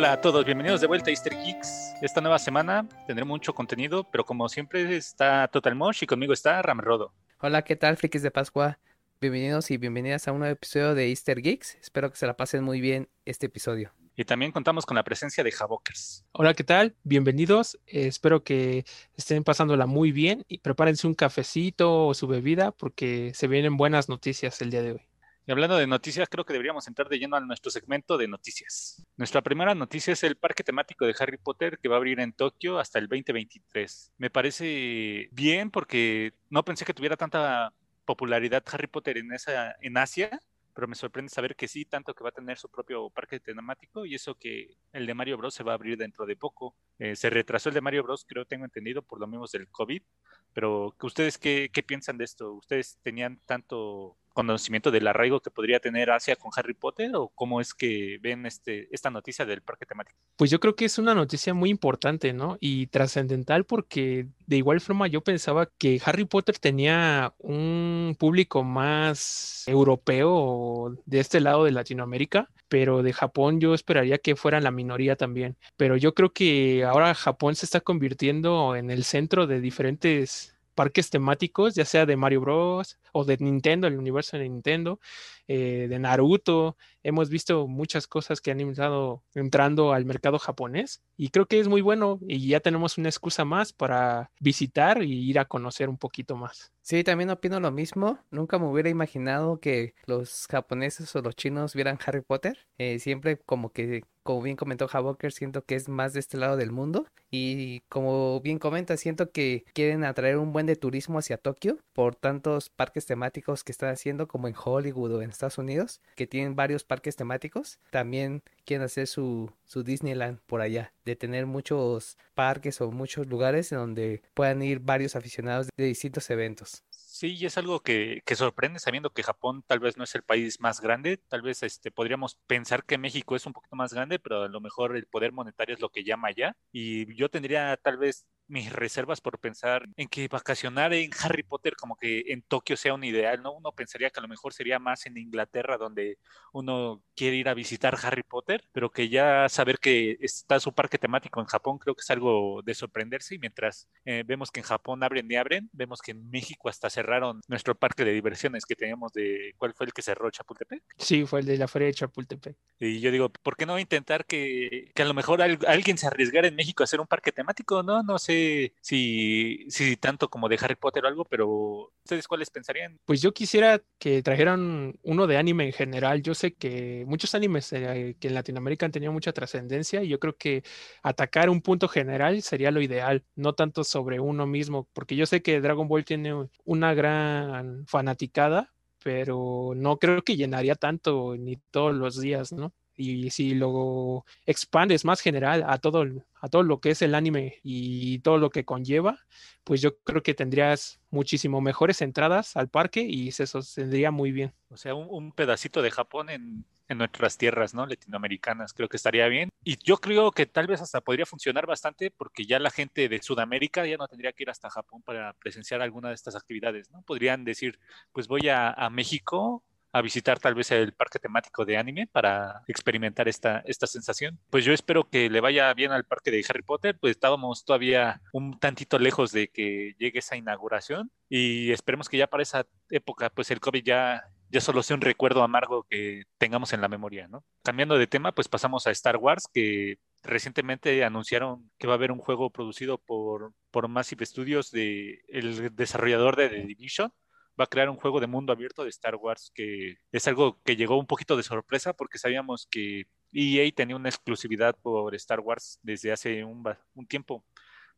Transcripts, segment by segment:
Hola a todos, bienvenidos de vuelta a Easter Geeks. Esta nueva semana tendré mucho contenido, pero como siempre está Total Mosh y conmigo está Rodo. Hola, ¿qué tal, frikis de Pascua? Bienvenidos y bienvenidas a un nuevo episodio de Easter Geeks. Espero que se la pasen muy bien este episodio. Y también contamos con la presencia de Javokers. Hola, ¿qué tal? Bienvenidos. Eh, espero que estén pasándola muy bien y prepárense un cafecito o su bebida porque se vienen buenas noticias el día de hoy. Hablando de noticias, creo que deberíamos entrar de lleno a nuestro segmento de noticias. Nuestra primera noticia es el parque temático de Harry Potter que va a abrir en Tokio hasta el 2023. Me parece bien porque no pensé que tuviera tanta popularidad Harry Potter en, esa, en Asia, pero me sorprende saber que sí, tanto que va a tener su propio parque temático y eso que el de Mario Bros se va a abrir dentro de poco. Eh, se retrasó el de Mario Bros, creo tengo entendido, por lo mismo del COVID, pero ¿ustedes qué piensan de esto? ¿Ustedes tenían tanto conocimiento del arraigo que podría tener Asia con Harry Potter o cómo es que ven este, esta noticia del parque temático? Pues yo creo que es una noticia muy importante, ¿no? Y trascendental porque de igual forma yo pensaba que Harry Potter tenía un público más europeo de este lado de Latinoamérica, pero de Japón yo esperaría que fuera la minoría también. Pero yo creo que ahora Japón se está convirtiendo en el centro de diferentes parques temáticos, ya sea de Mario Bros. o de Nintendo, el universo de Nintendo, eh, de Naruto. Hemos visto muchas cosas que han estado entrando al mercado japonés y creo que es muy bueno y ya tenemos una excusa más para visitar y ir a conocer un poquito más. Sí, también opino lo mismo. Nunca me hubiera imaginado que los japoneses o los chinos vieran Harry Potter. Eh, siempre como que como bien comentó Havoker, siento que es más de este lado del mundo. Y como bien comenta, siento que quieren atraer un buen de turismo hacia Tokio por tantos parques temáticos que están haciendo, como en Hollywood o en Estados Unidos, que tienen varios parques temáticos. También quieren hacer su, su Disneyland por allá, de tener muchos parques o muchos lugares en donde puedan ir varios aficionados de distintos eventos. Sí, y es algo que, que, sorprende sabiendo que Japón tal vez no es el país más grande, tal vez este, podríamos pensar que México es un poquito más grande, pero a lo mejor el poder monetario es lo que llama allá. Y yo tendría tal vez mis reservas por pensar en que vacacionar en Harry Potter como que en Tokio sea un ideal, ¿no? Uno pensaría que a lo mejor sería más en Inglaterra donde uno quiere ir a visitar Harry Potter, pero que ya saber que está su parque temático en Japón creo que es algo de sorprenderse y mientras eh, vemos que en Japón abren y abren, vemos que en México hasta cerraron nuestro parque de diversiones que teníamos de, ¿cuál fue el que cerró Chapultepec? Sí, fue el de la feria de Chapultepec. Y yo digo, ¿por qué no intentar que, que a lo mejor alguien se arriesgara en México a hacer un parque temático? No, no sé si, si tanto como de Harry Potter o algo, pero ¿ustedes cuáles pensarían? Pues yo quisiera que trajeran uno de anime en general. Yo sé que muchos animes eh, que en Latinoamérica han tenido mucha trascendencia y yo creo que atacar un punto general sería lo ideal, no tanto sobre uno mismo, porque yo sé que Dragon Ball tiene una gran fanaticada, pero no creo que llenaría tanto ni todos los días, ¿no? Y si lo expandes más general a todo, a todo lo que es el anime y todo lo que conlleva, pues yo creo que tendrías muchísimo mejores entradas al parque y se sostendría muy bien. O sea, un, pedacito de Japón en, en, nuestras tierras, ¿no? Latinoamericanas, creo que estaría bien. Y yo creo que tal vez hasta podría funcionar bastante porque ya la gente de Sudamérica ya no tendría que ir hasta Japón para presenciar alguna de estas actividades, ¿no? Podrían decir, pues voy a, a México a visitar tal vez el parque temático de anime para experimentar esta, esta sensación. Pues yo espero que le vaya bien al parque de Harry Potter, pues estábamos todavía un tantito lejos de que llegue esa inauguración y esperemos que ya para esa época pues el COVID ya, ya solo sea un recuerdo amargo que tengamos en la memoria, ¿no? Cambiando de tema, pues pasamos a Star Wars, que recientemente anunciaron que va a haber un juego producido por, por Massive Studios de el desarrollador de The Division va a crear un juego de mundo abierto de Star Wars que es algo que llegó un poquito de sorpresa porque sabíamos que EA tenía una exclusividad por Star Wars desde hace un, un tiempo,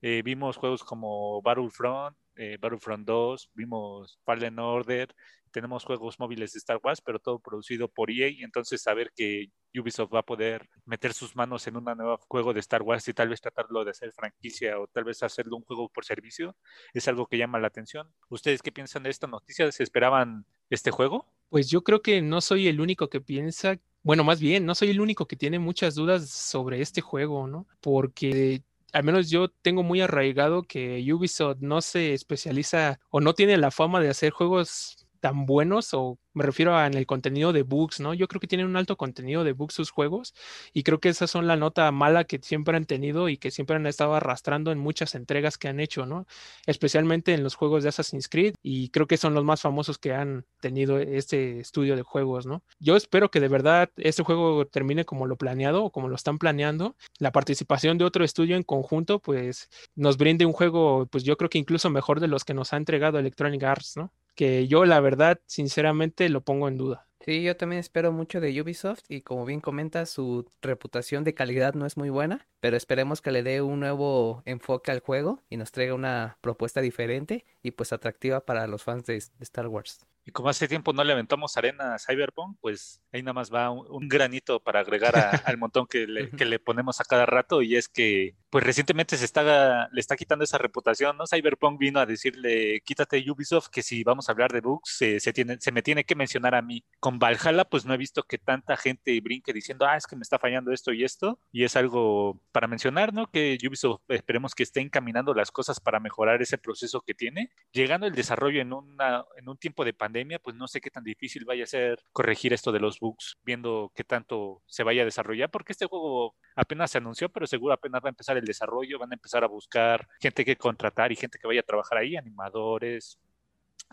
Eh, vimos juegos como Battlefront, eh, Battlefront 2, vimos Fallen Order, tenemos juegos móviles de Star Wars, pero todo producido por EA, entonces saber que Ubisoft va a poder meter sus manos en un nuevo juego de Star Wars y tal vez tratarlo de hacer franquicia o tal vez hacerlo un juego por servicio, es algo que llama la atención. ¿Ustedes qué piensan de esta noticia? ¿Se esperaban este juego? Pues yo creo que no soy el único que piensa, bueno, más bien, no soy el único que tiene muchas dudas sobre este juego, ¿no? Porque al menos yo tengo muy arraigado que Ubisoft no se especializa o no tiene la fama de hacer juegos tan buenos o me refiero a en el contenido de bugs, ¿no? Yo creo que tienen un alto contenido de bugs sus juegos y creo que esas son la nota mala que siempre han tenido y que siempre han estado arrastrando en muchas entregas que han hecho, ¿no? Especialmente en los juegos de Assassin's Creed y creo que son los más famosos que han tenido este estudio de juegos, ¿no? Yo espero que de verdad este juego termine como lo planeado o como lo están planeando. La participación de otro estudio en conjunto, pues nos brinde un juego, pues yo creo que incluso mejor de los que nos ha entregado Electronic Arts, ¿no? Que yo la verdad, sinceramente, lo pongo en duda. Sí, yo también espero mucho de Ubisoft y como bien comenta, su reputación de calidad no es muy buena, pero esperemos que le dé un nuevo enfoque al juego y nos traiga una propuesta diferente y pues atractiva para los fans de, de Star Wars. Y como hace tiempo no le aventamos arena a Cyberpunk, pues ahí nada más va un, granito para agregar al montón que le, que le, ponemos a cada rato y es que pues recientemente se está, le está quitando esa reputación, ¿no? Cyberpunk vino a decirle, quítate Ubisoft, que si vamos a hablar de bugs, se, se, tiene, se me tiene que mencionar a mí. Con Valhalla, pues no he visto que tanta gente brinque diciendo, ah, es que me está fallando esto y esto, y es algo para mencionar, ¿no? Que Ubisoft esperemos que esté encaminando las cosas para mejorar ese proceso que tiene. Llegando el desarrollo en, una, en un tiempo de pandemia, pues no sé qué tan difícil vaya a ser corregir esto de los bugs, viendo qué tanto se vaya a desarrollar, porque este juego apenas se anunció, pero seguro apenas va a empezar el desarrollo, van a empezar a buscar gente que contratar y gente que vaya a trabajar ahí, animadores,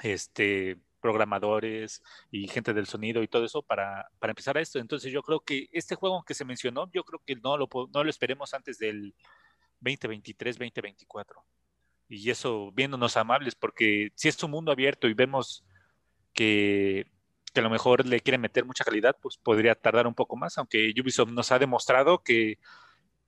este, programadores y gente del sonido y todo eso para, para empezar a esto. Entonces yo creo que este juego que se mencionó, yo creo que no lo, no lo esperemos antes del 2023, 2024. Y eso viéndonos amables, porque si es un mundo abierto y vemos que, a lo mejor le quieren meter mucha calidad, pues podría tardar un poco más, aunque Ubisoft nos ha demostrado que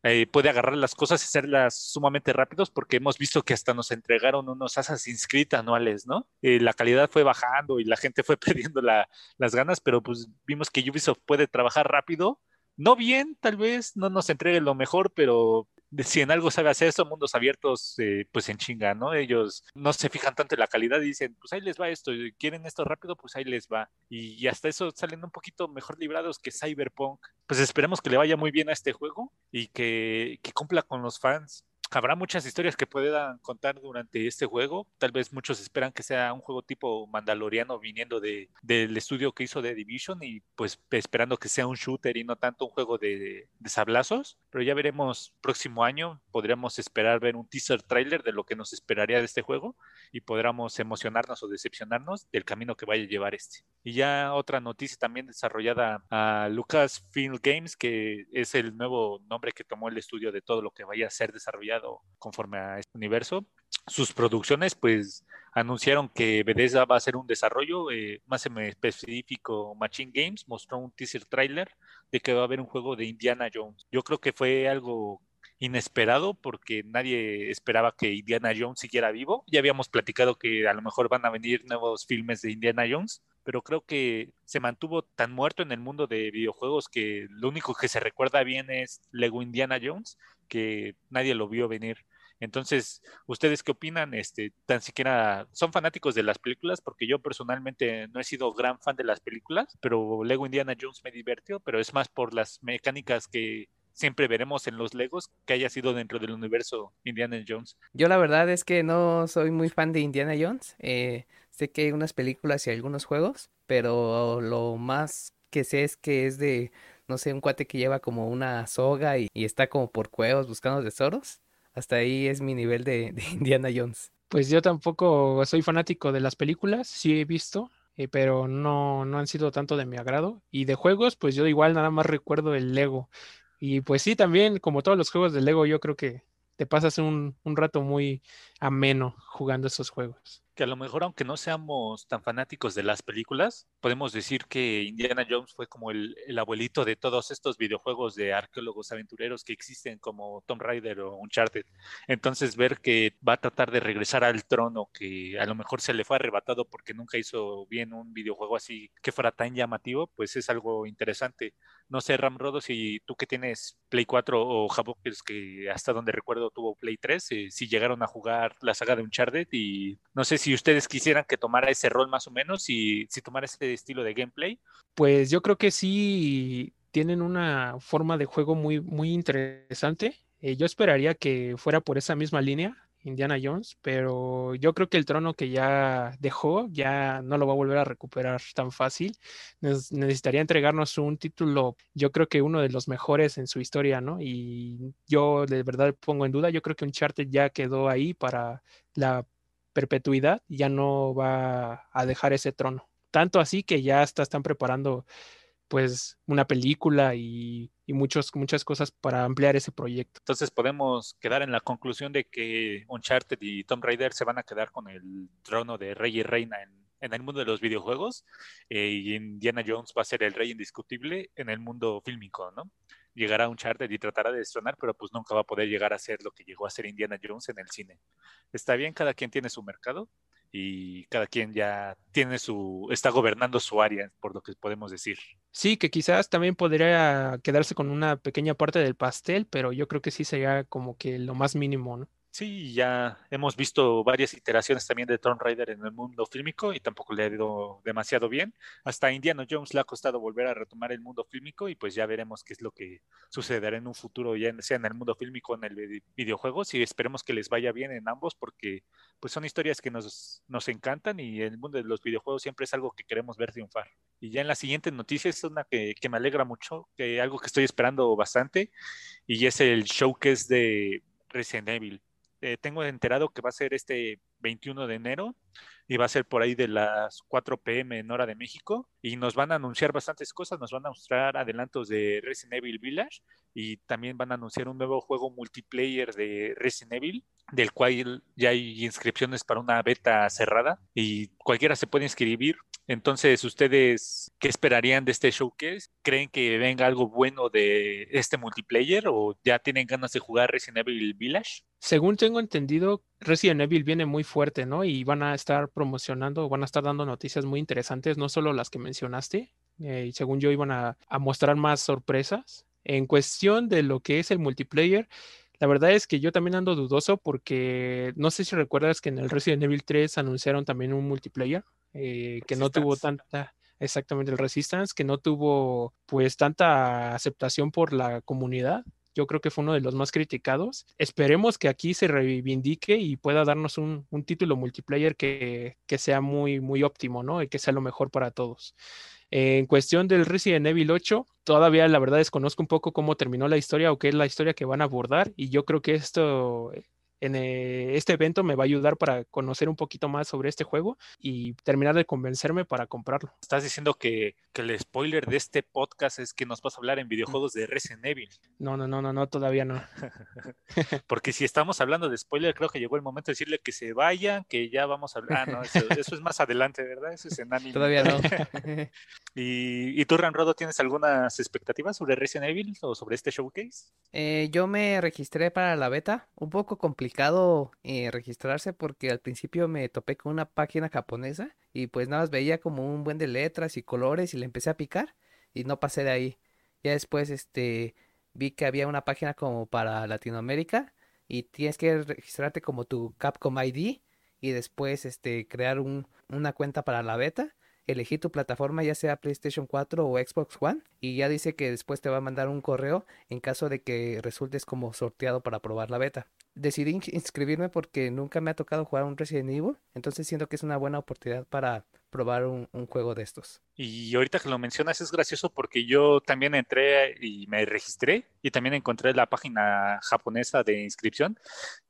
eh, puede agarrar las cosas y hacerlas sumamente rápidos porque hemos visto que hasta nos entregaron unos Assassin's Creed anuales, ¿no? Eh, la calidad fue bajando y la gente fue perdiendo la, las ganas, pero pues vimos que Ubisoft puede trabajar rápido, no bien, tal vez no nos entregue lo mejor, pero si en algo sabe hacer eso, mundos abiertos, eh, pues en chinga, ¿no? Ellos no se fijan tanto en la calidad y dicen, pues ahí les va esto, quieren esto rápido, pues ahí les va. Y, hasta eso salen un poquito mejor librados que Cyberpunk. Pues esperemos que le vaya muy bien a este juego y que, que cumpla con los fans habrá muchas historias que puedan contar durante este juego. Tal vez muchos esperan que sea un juego tipo Mandaloriano viniendo de, del estudio que hizo The Division y pues esperando que sea un shooter y no tanto un juego de, de sablazos. Pero ya veremos próximo año. Podríamos esperar ver un teaser trailer de lo que nos esperaría de este juego y podríamos emocionarnos o decepcionarnos del camino que vaya a llevar este. Y ya otra noticia también desarrollada a Lucasfilm Games, que es el nuevo nombre que tomó el estudio de todo lo que vaya a ser desarrollado conforme a este universo. Sus producciones, pues, anunciaron que Bethesda va a hacer un desarrollo, eh, más específico, Machine Games mostró un teaser trailer de que va a haber un juego de Indiana Jones. Yo creo que fue algo inesperado porque nadie esperaba que Indiana Jones siguiera vivo. Ya habíamos platicado que a lo mejor van a venir nuevos filmes de Indiana Jones, pero creo que se mantuvo tan muerto en el mundo de videojuegos que lo único que se recuerda bien es Lego Indiana Jones, que nadie lo vio venir. Entonces, ¿ustedes qué opinan? Este, tan siquiera son fanáticos de las películas, porque yo personalmente no he sido gran fan de las películas, pero Lego Indiana Jones me divirtió, pero es más por las mecánicas que siempre veremos en los Legos que haya sido dentro del universo Indiana Jones. Yo la verdad es que no soy muy fan de Indiana Jones. Eh, sé que hay unas películas y algunos juegos, pero lo más que sé es que es de, no sé, un cuate que lleva como una soga y, está como por cuevas buscando tesoros. Hasta ahí es mi nivel de, de Indiana Jones. Pues yo tampoco soy fanático de las películas, sí he visto, eh, pero no, no han sido tanto de mi agrado. Y de juegos, pues yo igual nada más recuerdo el Lego. Y pues sí, también, como todos los juegos de Lego, yo creo que te pasas un, un rato muy ameno jugando esos juegos. A lo mejor aunque no seamos tan fanáticos de las películas, podemos decir que Indiana Jones fue como el, el abuelito de todos estos videojuegos de arqueólogos aventureros que existen como Tomb Raider o Uncharted. Entonces ver que va a tratar de regresar al trono que a lo mejor se le fue arrebatado porque nunca hizo bien un videojuego así que fuera tan llamativo, pues es algo interesante. No sé, Ramrodo, si tú que tienes Play 4 o Javokers, que hasta donde recuerdo tuvo Play 3, eh, si llegaron a jugar la saga de Uncharted y no sé si ustedes quisieran que tomara ese rol más o menos y si tomara ese estilo de gameplay. Pues yo creo que sí tienen una forma de juego muy, muy interesante. Eh, yo esperaría que fuera por esa misma línea, Indiana Jones, pero yo creo que el trono que ya dejó ya no lo va a volver a recuperar tan fácil. necesitaría entregarnos un título, yo creo que uno de los mejores en su historia, ¿no? Y yo de verdad pongo en duda, yo creo que Uncharted ya quedó ahí para la perpetuidad, ya no va a dejar ese trono. Tanto así que ya hasta están preparando pues una película y, y muchos, muchas cosas para ampliar ese proyecto. Entonces podemos quedar en la conclusión de que Uncharted y Tomb Raider se van a quedar con el trono de rey y reina en, en el mundo de los videojuegos eh, y Indiana Jones va a ser el rey indiscutible en el mundo fílmico, ¿no? Llegará Uncharted y tratará de destronar, pero pues nunca va a poder llegar a ser lo que llegó a ser Indiana Jones en el cine. Está bien, cada quien tiene su mercado, y cada quien ya tiene su, está gobernando su área, por lo que podemos decir. Sí, que quizás también podría quedarse con una pequeña parte del pastel, pero yo creo que sí sería como que lo más mínimo, ¿no? Sí, ya hemos visto varias iteraciones también de Tomb Raider en el mundo fílmico y tampoco le ha ido demasiado bien. Hasta Indiana Jones le ha costado volver a retomar el mundo fílmico y pues ya veremos qué es lo que sucederá en un futuro, ya sea en el mundo fílmico o en el videojuego. Y esperemos que les vaya bien en ambos porque pues son historias que nos, nos encantan y el mundo de los videojuegos siempre es algo que queremos ver triunfar. Y ya en la siguiente noticia es una que, que me alegra mucho, que algo que estoy esperando bastante y es el showcase de Resident Evil eh, tengo enterado que va a ser este 21 de enero y va a ser por ahí de las 4 pm en hora de México y nos van a anunciar bastantes cosas, nos van a mostrar adelantos de Resident Evil Village y también van a anunciar un nuevo juego multiplayer de Resident Evil del cual ya hay inscripciones para una beta cerrada y cualquiera se puede inscribir. Entonces, ¿ustedes qué esperarían de este showcase? ¿Creen que venga algo bueno de este multiplayer o ya tienen ganas de jugar Resident Evil Village? Según tengo entendido, Resident Evil viene muy fuerte, ¿no? Y van a estar promocionando, van a estar dando noticias muy interesantes, no solo las que mencionaste, eh, y según yo iban a, a mostrar más sorpresas. En cuestión de lo que es el multiplayer, la verdad es que yo también ando dudoso porque no sé si recuerdas que en el Resident Evil 3 anunciaron también un multiplayer eh, que no tuvo tanta, exactamente el Resistance, que no tuvo pues tanta aceptación por la comunidad. Yo creo que fue uno de los más criticados. Esperemos que aquí se reivindique y pueda darnos un, un título multiplayer que, que, sea muy, muy óptimo, ¿no? Y que sea lo mejor para todos. En cuestión del Resident Evil 8, todavía la verdad desconozco un poco cómo terminó la historia o qué es la historia que van a abordar y yo creo que esto en eh, este evento me va a ayudar para conocer un poquito más sobre este juego y terminar de convencerme para comprarlo. Estás diciendo que, que el spoiler de este podcast es que nos vas a hablar en videojuegos de Resident Evil. No, no, no, no, no todavía no. Porque si estamos hablando de spoiler, creo que llegó el momento de decirle que se vayan, que ya vamos a hablar. Ah, no, eso, eso es más adelante, ¿verdad? Eso es en anime. Todavía no. ¿Y, ¿Y, tú, Ramrodo, tienes algunas expectativas sobre Resident Evil o sobre este showcase? Eh, yo me registré para la beta, un poco complicado eh, registrarse porque al principio me topé con una página japonesa y pues nada más veía como un buen de letras y colores y le empecé a picar y no pasé de ahí. Ya después este vi que había una página como para Latinoamérica y tienes que registrarte como tu Capcom ID y después este crear un, una cuenta para la beta elegir tu plataforma, ya sea PlayStation 4 o Xbox One, y ya dice que después te va a mandar un correo en caso de que resultes como sorteado para probar la beta. Decidí inscribirme porque nunca me ha tocado jugar un Resident Evil, entonces siento que es una buena oportunidad para probar un, un, juego de estos. Y ahorita que lo mencionas es gracioso porque yo también entré y me registré y también encontré la página japonesa de inscripción.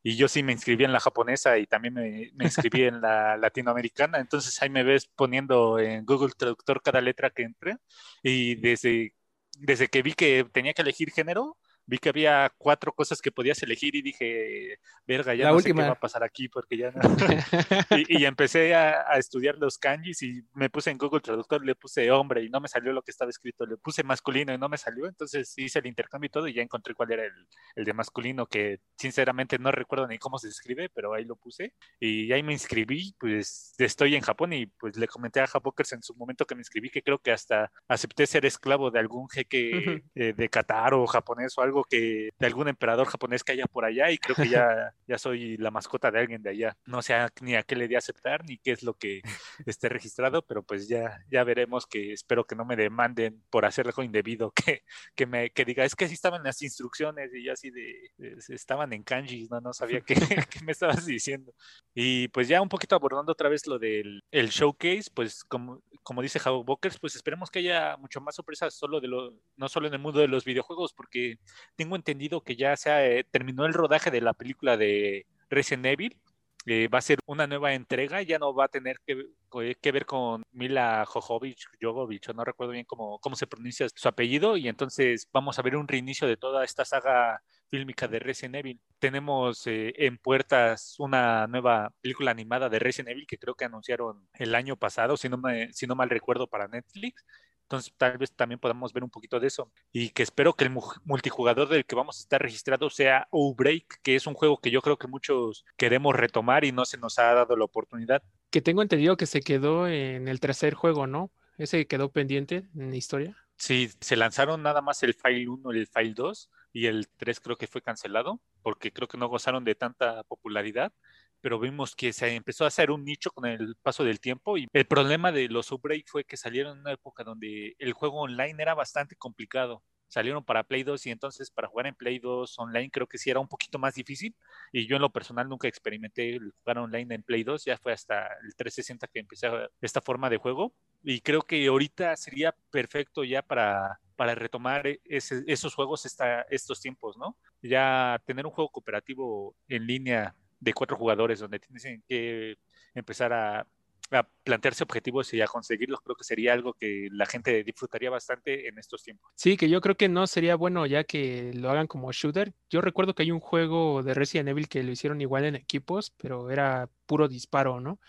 Y yo sí me inscribí en la japonesa y también me, me inscribí en la latinoamericana, entonces ahí me ves poniendo en Google Traductor cada letra que entré y desde, desde que vi que tenía que elegir género, vi que había cuatro cosas que podías elegir y dije, verga, ya La no última. sé qué va a pasar aquí porque ya no. y, y empecé a, a estudiar los kanjis y me puse en Google Traductor, le puse hombre y no me salió lo que estaba escrito, le puse masculino y no me salió, entonces hice el intercambio y todo y ya encontré cuál era el, el de masculino, que sinceramente no recuerdo ni cómo se escribe, pero ahí lo puse y ahí me inscribí, pues estoy en Japón y pues le comenté a Japokers en su momento que me inscribí que creo que hasta acepté ser esclavo de algún jeque Ujú. eh, de Qatar o japonés o algo que de algún emperador japonés que haya por allá y creo que ya, ya soy la mascota de alguien de allá. No sé ni a qué le di a aceptar ni qué es lo que esté registrado, pero pues ya, ya veremos que espero que no me demanden por hacer algo indebido, que, que me que diga, es que así estaban las instrucciones y yo así de, de- estaban en kanji, no, no sabía qué, qué me estabas diciendo. Y pues ya un poquito abordando otra vez lo del el showcase, pues como, como dice Javo Bokers, pues esperemos que haya mucho más sorpresas solo de lo, no solo en el mundo de los videojuegos, porque tengo entendido que ya se eh, terminó el rodaje de la película de Resident Evil. eh, va a ser una nueva entrega, ya no va a tener que, que ver con Mila Jovovich, Jovovich, o no recuerdo bien cómo, cómo se pronuncia su apellido, y entonces vamos a ver un reinicio de toda esta saga fílmica de Resident Evil. Tenemos eh, en puertas una nueva película animada de Resident Evil que creo que anunciaron el año pasado, si no, me, si no mal recuerdo, para Netflix. Entonces tal vez también podamos ver un poquito de eso. Y que espero que el mu- multijugador del que vamos a estar registrado sea Outbreak, que es un juego que yo creo que muchos queremos retomar y no se nos ha dado la oportunidad. Que tengo entendido que se quedó en el tercer juego, ¿no? Ese quedó pendiente en la historia. Sí, se lanzaron nada más el File 1 y el File 2 y el 3 creo que fue cancelado porque creo que no gozaron de tanta popularidad, pero vimos que se empezó a hacer un nicho con el paso del tiempo y el problema de los Outbreak fue que salieron en una época donde el juego online era bastante complicado. Salieron para Play 2 y entonces para jugar en Play 2 online creo que sí era un poquito más difícil y yo en lo personal nunca experimenté jugar online en Play 2, ya fue hasta el 360 que empecé esta forma de juego y creo que ahorita sería perfecto ya para, para retomar ese- esos juegos esta, estos tiempos, ¿no? Ya tener un juego cooperativo en línea de cuatro jugadores donde tienes que empezar a, a plantearse objetivos y a conseguirlos, creo que sería algo que la gente disfrutaría bastante en estos tiempos. Sí, que yo creo que no sería bueno ya que lo hagan como shooter. Yo recuerdo que hay un juego de Resident Evil que lo hicieron igual en equipos, pero era puro disparo, ¿no?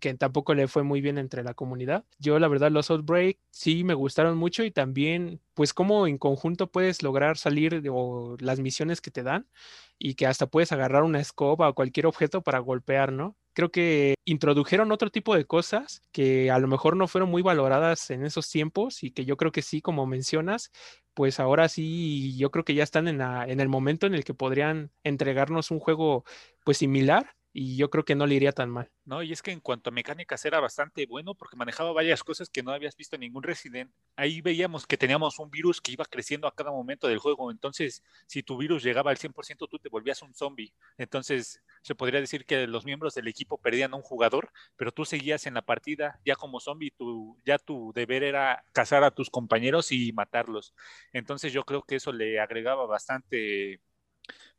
Que tampoco le fue muy bien entre la comunidad. Yo la verdad los Outbreak sí me gustaron mucho y también pues cómo en conjunto puedes lograr salir de, o las misiones que te dan y que hasta puedes agarrar una escoba o cualquier objeto para golpear, ¿no? Creo que introdujeron otro tipo de cosas que a lo mejor no fueron muy valoradas en esos tiempos y que yo creo que sí, como mencionas, pues ahora sí, yo creo que ya están en, en el momento en el que podrían entregarnos un juego pues similar y yo creo que no le iría tan mal. No, y es que en cuanto a mecánicas era bastante bueno porque manejaba varias cosas que no habías visto en ningún Resident. Ahí veíamos que teníamos un virus que iba creciendo a cada momento del juego, entonces si tu virus llegaba al 100% tú te volvías un zombie. Entonces se podría decir que los miembros del equipo perdían a un jugador, pero tú seguías en la partida ya como zombie, tu, ya tu deber era cazar a tus compañeros y matarlos. Entonces yo creo que eso le agregaba bastante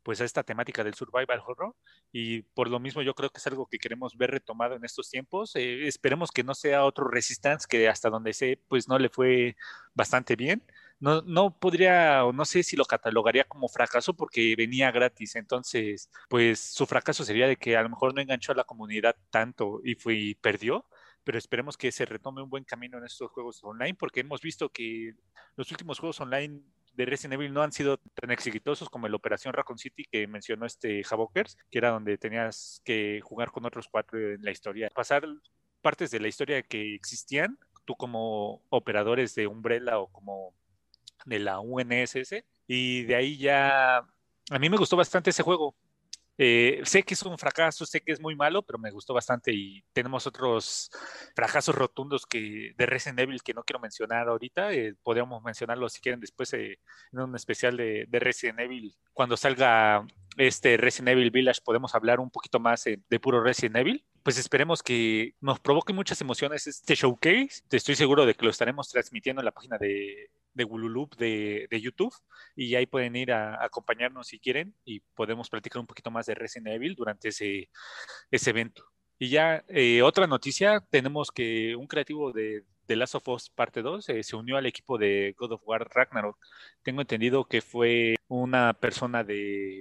pues a esta temática del survival horror y por lo mismo yo creo que es algo que queremos ver retomado en estos tiempos. Eh, esperemos que no sea otro Resistance que hasta donde sé pues no le fue bastante bien. No, no podría o no sé si lo catalogaría como fracaso porque venía gratis, entonces pues su fracaso sería de que a lo mejor no enganchó a la comunidad tanto y fue y perdió, pero esperemos que se retome un buen camino en estos juegos online porque hemos visto que los últimos juegos online de Resident Evil no han sido tan exitosos como el Operación Raccoon City que mencionó este Havokers, que era donde tenías que jugar con otros cuatro en la historia. Pasar partes de la historia que existían, tú como operadores de Umbrella o como de la UNSS, y de ahí ya... A mí me gustó bastante ese juego. Eh, sé que es un fracaso, sé que es muy malo, pero me gustó bastante y tenemos otros fracasos rotundos que de Resident Evil que no quiero mencionar ahorita. Eh, podríamos mencionarlos si quieren después eh, en un especial de, de, Resident Evil. Cuando salga este Resident Evil Village podemos hablar un poquito más eh, de puro Resident Evil. Pues esperemos que nos provoque muchas emociones este showcase. Estoy seguro de que lo estaremos transmitiendo en la página de, de Gululup de, de, YouTube y ahí pueden ir a, acompañarnos si quieren y podemos platicar un poquito más de Resident Evil durante ese, ese evento. Y ya eh, otra noticia, tenemos que un creativo de, The Last of Us Parte 2 eh, se unió al equipo de God of War Ragnarok. Tengo entendido que fue una persona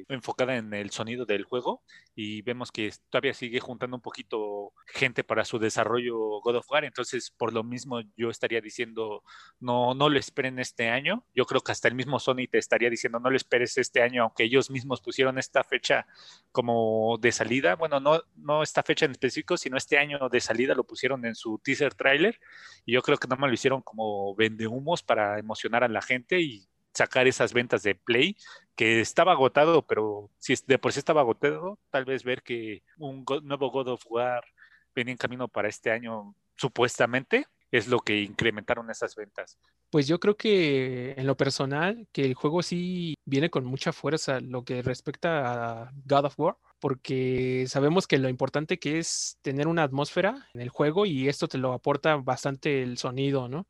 enfocada en el sonido del juego y vemos que todavía sigue juntando un poquito gente para su desarrollo God of War. Entonces, por lo mismo, yo estaría diciendo, no, no lo esperen este año. Yo creo que hasta el mismo Sony te estaría diciendo, no lo esperes este año, aunque ellos mismos pusieron esta fecha como de salida. Bueno, no, no esta fecha en específico, sino este año de salida lo pusieron en su teaser trailer. Y yo creo que no me lo hicieron como vendehumos para emocionar a la gente y sacar esas ventas de Play, que estaba agotado, pero si de por sí estaba agotado, tal vez ver que un nuevo God of War venía en camino para este año, supuestamente, es lo que incrementaron esas ventas. Pues yo creo que en lo personal, que el juego sí viene con mucha fuerza lo que respecta a God of War, porque sabemos que lo importante que es tener una atmósfera en el juego y esto te lo aporta bastante el sonido, ¿no?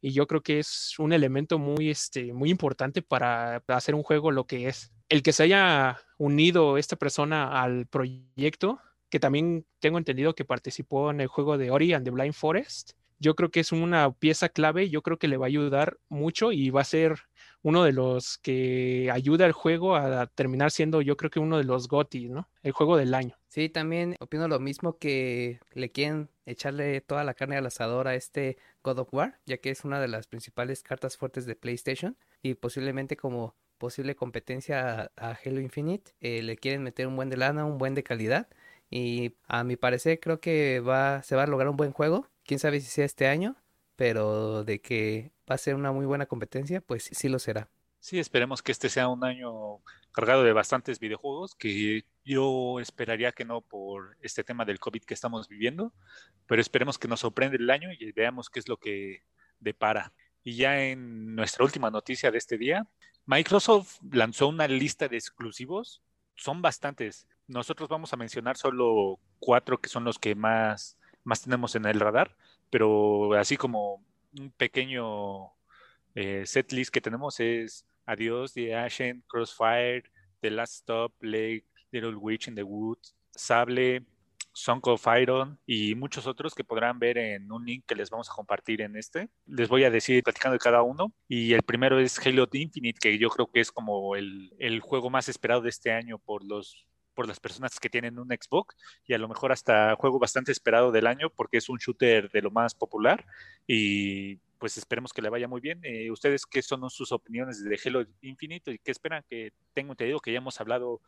Y yo creo que es un elemento muy, este, muy importante para hacer un juego lo que es. El que se haya unido esta persona al proyecto, que también tengo entendido que participó en el juego de Ori and the Blind Forest, yo creo que es una pieza clave, yo creo que le va a ayudar mucho y va a ser uno de los que ayuda al juego a terminar siendo yo creo que uno de los GOTY, ¿no? El juego del año. Sí, también opino lo mismo que le quieren echarle toda la carne al asador a este God of War, ya que es una de las principales cartas fuertes de PlayStation y posiblemente como posible competencia a, Halo Infinite, eh, le quieren meter un buen de lana, un buen de calidad y a mi parecer creo que va, se va a lograr un buen juego quién sabe si sea este año, pero de que va a ser una muy buena competencia, pues sí lo será. Sí, esperemos que este sea un año cargado de bastantes videojuegos, que yo esperaría que no por este tema del COVID que estamos viviendo, pero esperemos que nos sorprenda el año y veamos qué es lo que depara. Y ya en nuestra última noticia de este día, Microsoft lanzó una lista de exclusivos, son bastantes. Nosotros vamos a mencionar solo cuatro que son los que más más tenemos en el radar, pero así como un pequeño eh, set list que tenemos es Adiós, The Ashen, Crossfire, The Last Stop, Lake, Little Witch in the Woods, Sable, Song of Iron y muchos otros que podrán ver en un link que les vamos a compartir en este. Les voy a decir platicando de cada uno. Y el primero es Halo Infinite, que yo creo que es como el, el juego más esperado de este año por los por las personas que tienen un Xbox y a lo mejor hasta juego bastante esperado del año porque es un shooter de lo más popular y pues esperemos que le vaya muy bien. Eh, ¿Ustedes qué son sus opiniones de Halo Infinite y qué esperan? Que tengo entendido que ya hemos hablado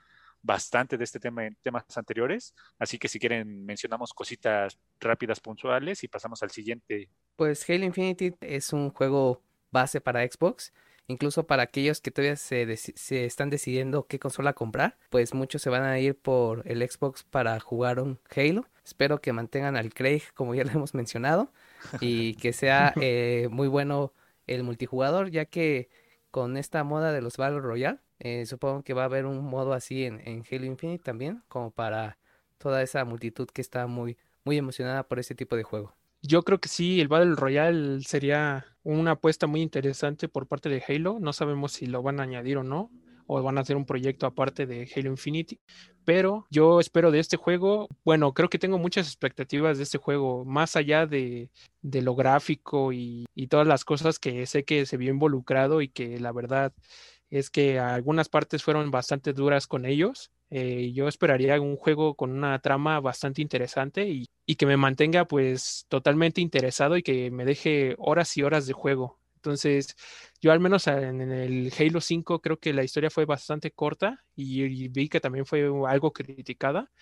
bastante de este tema en temas anteriores, así que si quieren mencionamos cositas rápidas, puntuales y pasamos al siguiente. Pues Halo Infinite es un juego base para Xbox Incluso para aquellos que todavía se, se, están decidiendo qué consola comprar, pues muchos se van a ir por el Xbox para jugar un Halo. Espero que mantengan al Craig como ya lo hemos mencionado y que sea eh, muy bueno el multijugador, ya que con esta moda de los Battle Royale, eh, supongo que va a haber un modo así en, en Halo Infinite también, como para toda esa multitud que está muy, muy emocionada por este tipo de juego. Yo creo que sí, el Battle Royale sería una apuesta muy interesante por parte de Halo. No sabemos si lo van a añadir o no, o van a hacer un proyecto aparte de Halo Infinity. Pero yo espero de este juego, bueno, creo que tengo muchas expectativas de este juego, más allá de, lo gráfico y, y, todas las cosas que sé que se vio involucrado y que la verdad es que algunas partes fueron bastante duras con ellos. Eh, yo esperaría un juego con una trama bastante interesante y, que me mantenga pues totalmente interesado y que me deje horas y horas de juego. Entonces, yo al menos en, el Halo 5 creo que la historia fue bastante corta y, vi que también fue algo criticada.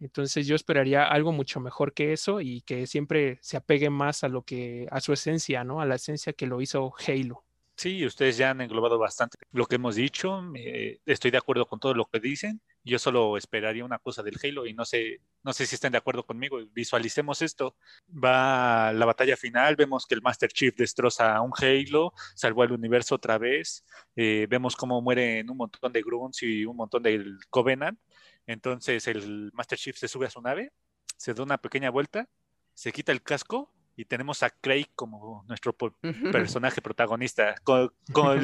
Entonces yo esperaría algo mucho mejor que eso y que siempre se apegue más a lo que, a su esencia, ¿no? A la esencia que lo hizo Halo. Sí, ustedes ya han englobado bastante lo que hemos dicho. estoy de acuerdo con todo lo que dicen. Yo solo esperaría una cosa del Halo y no sé, no sé si están de acuerdo conmigo. Visualicemos esto. Va la batalla final, vemos que el Master Chief destroza a un Halo, salvó al universo otra vez. Eh, vemos cómo mueren un montón de Grunts y un montón del Covenant. Entonces el Master Chief se sube a su nave, se da una pequeña vuelta, se quita el casco y tenemos a Craig como nuestro personaje protagonista. Con,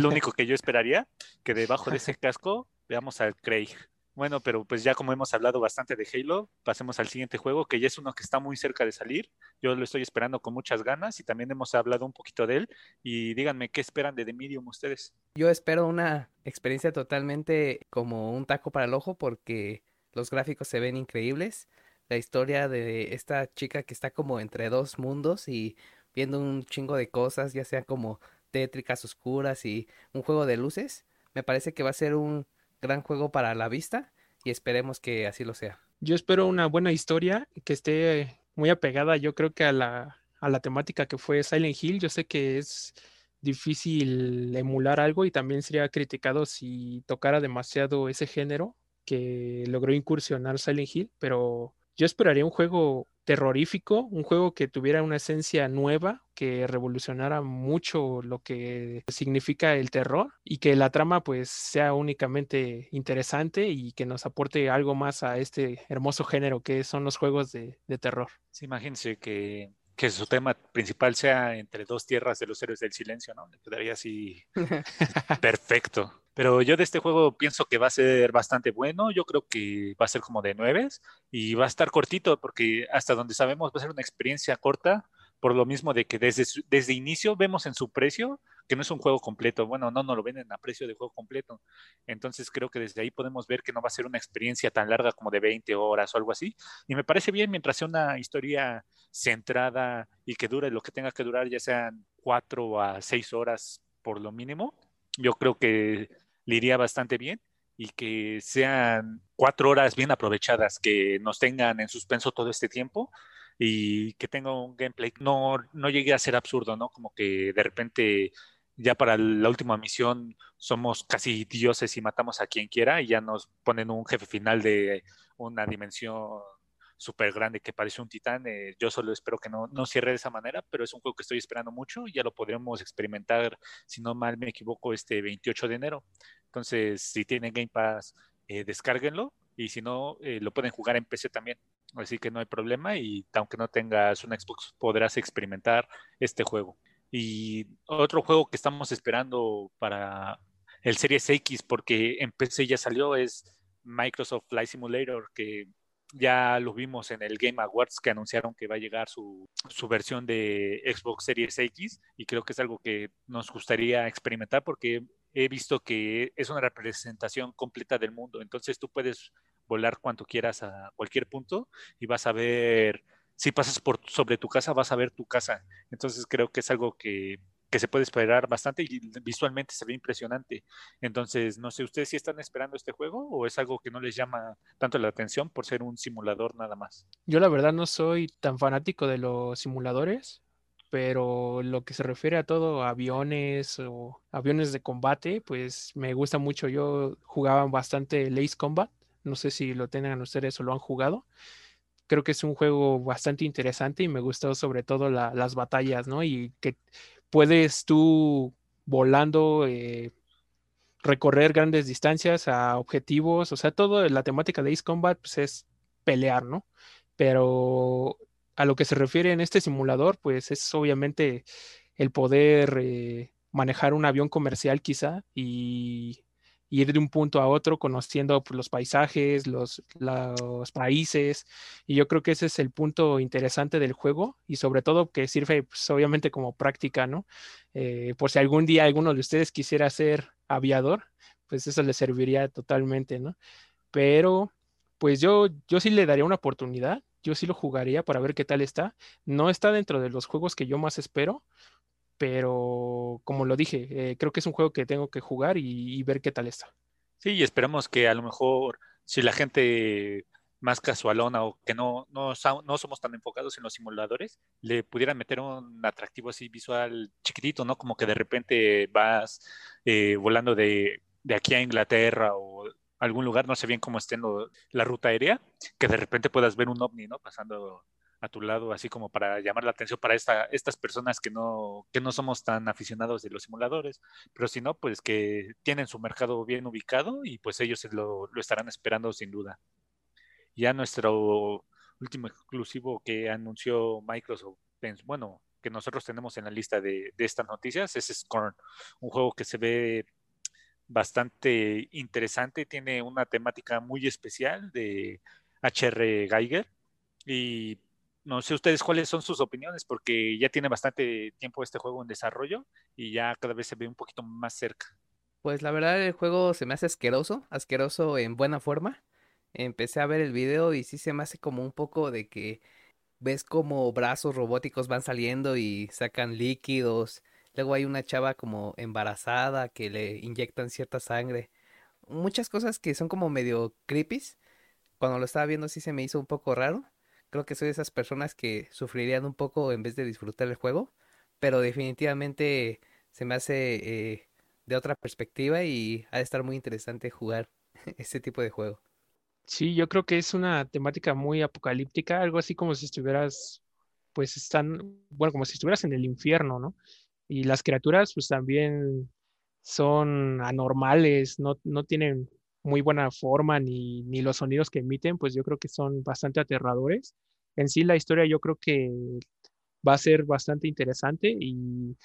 lo único que yo esperaría, que debajo de ese casco veamos al Craig, Bueno, pero pues ya como hemos hablado bastante de Halo, pasemos al siguiente juego, que ya es uno que está muy cerca de salir. Yo lo estoy esperando con muchas ganas y también hemos hablado un poquito de él. Y díganme, ¿qué esperan de The Medium ustedes? Yo espero una experiencia totalmente como un taco para el ojo porque los gráficos se ven increíbles. La historia de esta chica que está como entre dos mundos y viendo un chingo de cosas, ya sea como tétricas, oscuras y un juego de luces. Me parece que va a ser un gran juego para la vista y esperemos que así lo sea. Yo espero una buena historia que esté muy apegada, yo creo que a la, a la temática que fue Silent Hill. Yo sé que es difícil emular algo y también sería criticado si tocara demasiado ese género que logró incursionar Silent Hill, pero yo esperaría un juego terrorífico, un juego que tuviera una esencia nueva, que revolucionara mucho lo que significa el terror y que la trama pues sea únicamente interesante y que nos aporte algo más a este hermoso género que son los juegos de, terror. Sí, imagínense que, que, su tema principal sea entre dos tierras de los héroes del silencio, ¿no? Le quedaría así perfecto. Pero yo de este juego pienso que va a ser bastante bueno. Yo creo que va a ser como de nueves y va a estar cortito porque hasta donde sabemos va a ser una experiencia corta. Por lo mismo de que desde, desde inicio vemos en su precio que no es un juego completo. Bueno, no, no lo venden a precio de juego completo. Entonces creo que desde ahí podemos ver que no va a ser una experiencia tan larga como de 20 horas o algo así. Y me parece bien mientras sea una historia centrada y que dure lo que tenga que durar, ya sean 4 a 6 horas por lo mínimo. Yo creo que le iría bastante bien y que sean cuatro horas bien aprovechadas, que nos tengan en suspenso todo este tiempo y que tenga un gameplay no, no llegue a ser absurdo, ¿no? Como que de repente ya para la última misión somos casi dioses y matamos a quien quiera y ya nos ponen un jefe final de una dimensión súper grande que parece un titán. Eh, yo solo espero que no, no cierre de esa manera, pero es un juego que estoy esperando mucho y ya lo podremos experimentar, si no mal me equivoco, este 28 de enero. Entonces, si tienen Game Pass, eh, descárguenlo y si no, eh, lo pueden jugar en PC también. Así que no hay problema y aunque no tengas una Xbox, podrás experimentar este juego. Y otro juego que estamos esperando para el Series X, porque en PC ya salió, es Microsoft Flight Simulator, que ya lo vimos en el Game Awards que anunciaron que va a llegar su, su, versión de Xbox Series X y creo que es algo que nos gustaría experimentar porque he visto que es una representación completa del mundo. Entonces tú puedes volar cuanto quieras a cualquier punto y vas a ver, si pasas por sobre tu casa, vas a ver tu casa. Entonces creo que es algo que, que se puede esperar bastante y visualmente se ve impresionante. Entonces, no sé, ¿ustedes si están esperando este juego o es algo que no les llama tanto la atención por ser un simulador nada más? Yo la verdad no soy tan fanático de los simuladores pero lo que se refiere a todo aviones o aviones de combate, pues me gusta mucho. Yo jugaba bastante Lace Combat, no sé si lo tengan ustedes o lo han jugado. Creo que es un juego bastante interesante y me gustó sobre todo las batallas, ¿no? Y que puedes tú volando eh, recorrer grandes distancias a objetivos, o sea, todo la temática de Ace Combat pues, es pelear, ¿no? Pero a lo que se refiere en este simulador, pues es obviamente el poder eh, manejar un avión comercial quizá y, ir de un punto a otro conociendo pues, los paisajes, los, países. Y yo creo que ese es el punto interesante del juego y sobre todo que sirve pues, obviamente como práctica, ¿no? Eh, por si algún día alguno de ustedes quisiera ser aviador, pues eso le serviría totalmente, ¿no? Pero pues yo, yo sí le daría una oportunidad yo sí lo jugaría para ver qué tal está. No está dentro de los juegos que yo más espero, pero como lo dije, eh, creo que es un juego que tengo que jugar y, ver qué tal está. Sí, y esperamos que a lo mejor si la gente más casualona o que no, no, no, somos tan enfocados en los simuladores, le pudieran meter un atractivo así visual chiquitito, ¿no? Como que de repente vas eh, volando de, de, aquí a Inglaterra o algún lugar, no sé bien cómo esté la ruta aérea, que de repente puedas ver un ovni, ¿no? Pasando a tu lado, así como para llamar la atención para esta, estas personas que no, que no somos tan aficionados de los simuladores, pero si no, pues que tienen su mercado bien ubicado y pues ellos lo, lo estarán esperando sin duda. Ya nuestro último exclusivo que anunció Microsoft, bueno, que nosotros tenemos en la lista de, de estas noticias es Scorn, un juego que se ve bastante interesante, tiene una temática muy especial de H.R. Geiger y no sé ustedes cuáles son sus opiniones porque ya tiene bastante tiempo este juego en desarrollo y ya cada vez se ve un poquito más cerca. Pues la verdad el juego se me hace asqueroso, asqueroso en buena forma. Empecé a ver el video y sí se me hace como un poco de que ves como brazos robóticos van saliendo y sacan líquidos. Luego hay una chava como embarazada que le inyectan cierta sangre. Muchas cosas que son como medio creepy. Cuando lo estaba viendo sí se me hizo un poco raro. Creo que soy de esas personas que sufrirían un poco en vez de disfrutar el juego. Pero definitivamente se me hace eh, de otra perspectiva y ha de estar muy interesante jugar este tipo de juego. Sí, yo creo que es una temática muy apocalíptica, algo así como si estuvieras, pues están, bueno, como si estuvieras en el infierno, ¿no? Y las criaturas, pues también son anormales, no, no tienen muy buena forma ni, ni los sonidos que emiten, pues yo creo que son bastante aterradores. En sí, la historia yo creo que va a ser bastante interesante y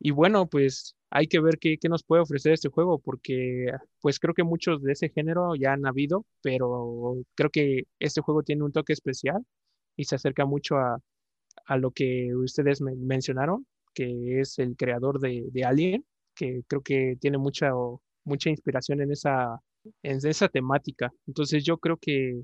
y bueno, pues hay que ver qué, qué, nos puede ofrecer este juego, porque pues creo que muchos de ese género ya han habido, pero creo que este juego tiene un toque especial y se acerca mucho a, a lo que ustedes me mencionaron, que es el creador de, Alien, que creo que tiene mucha, mucha inspiración en esa, en esa temática. Entonces yo creo que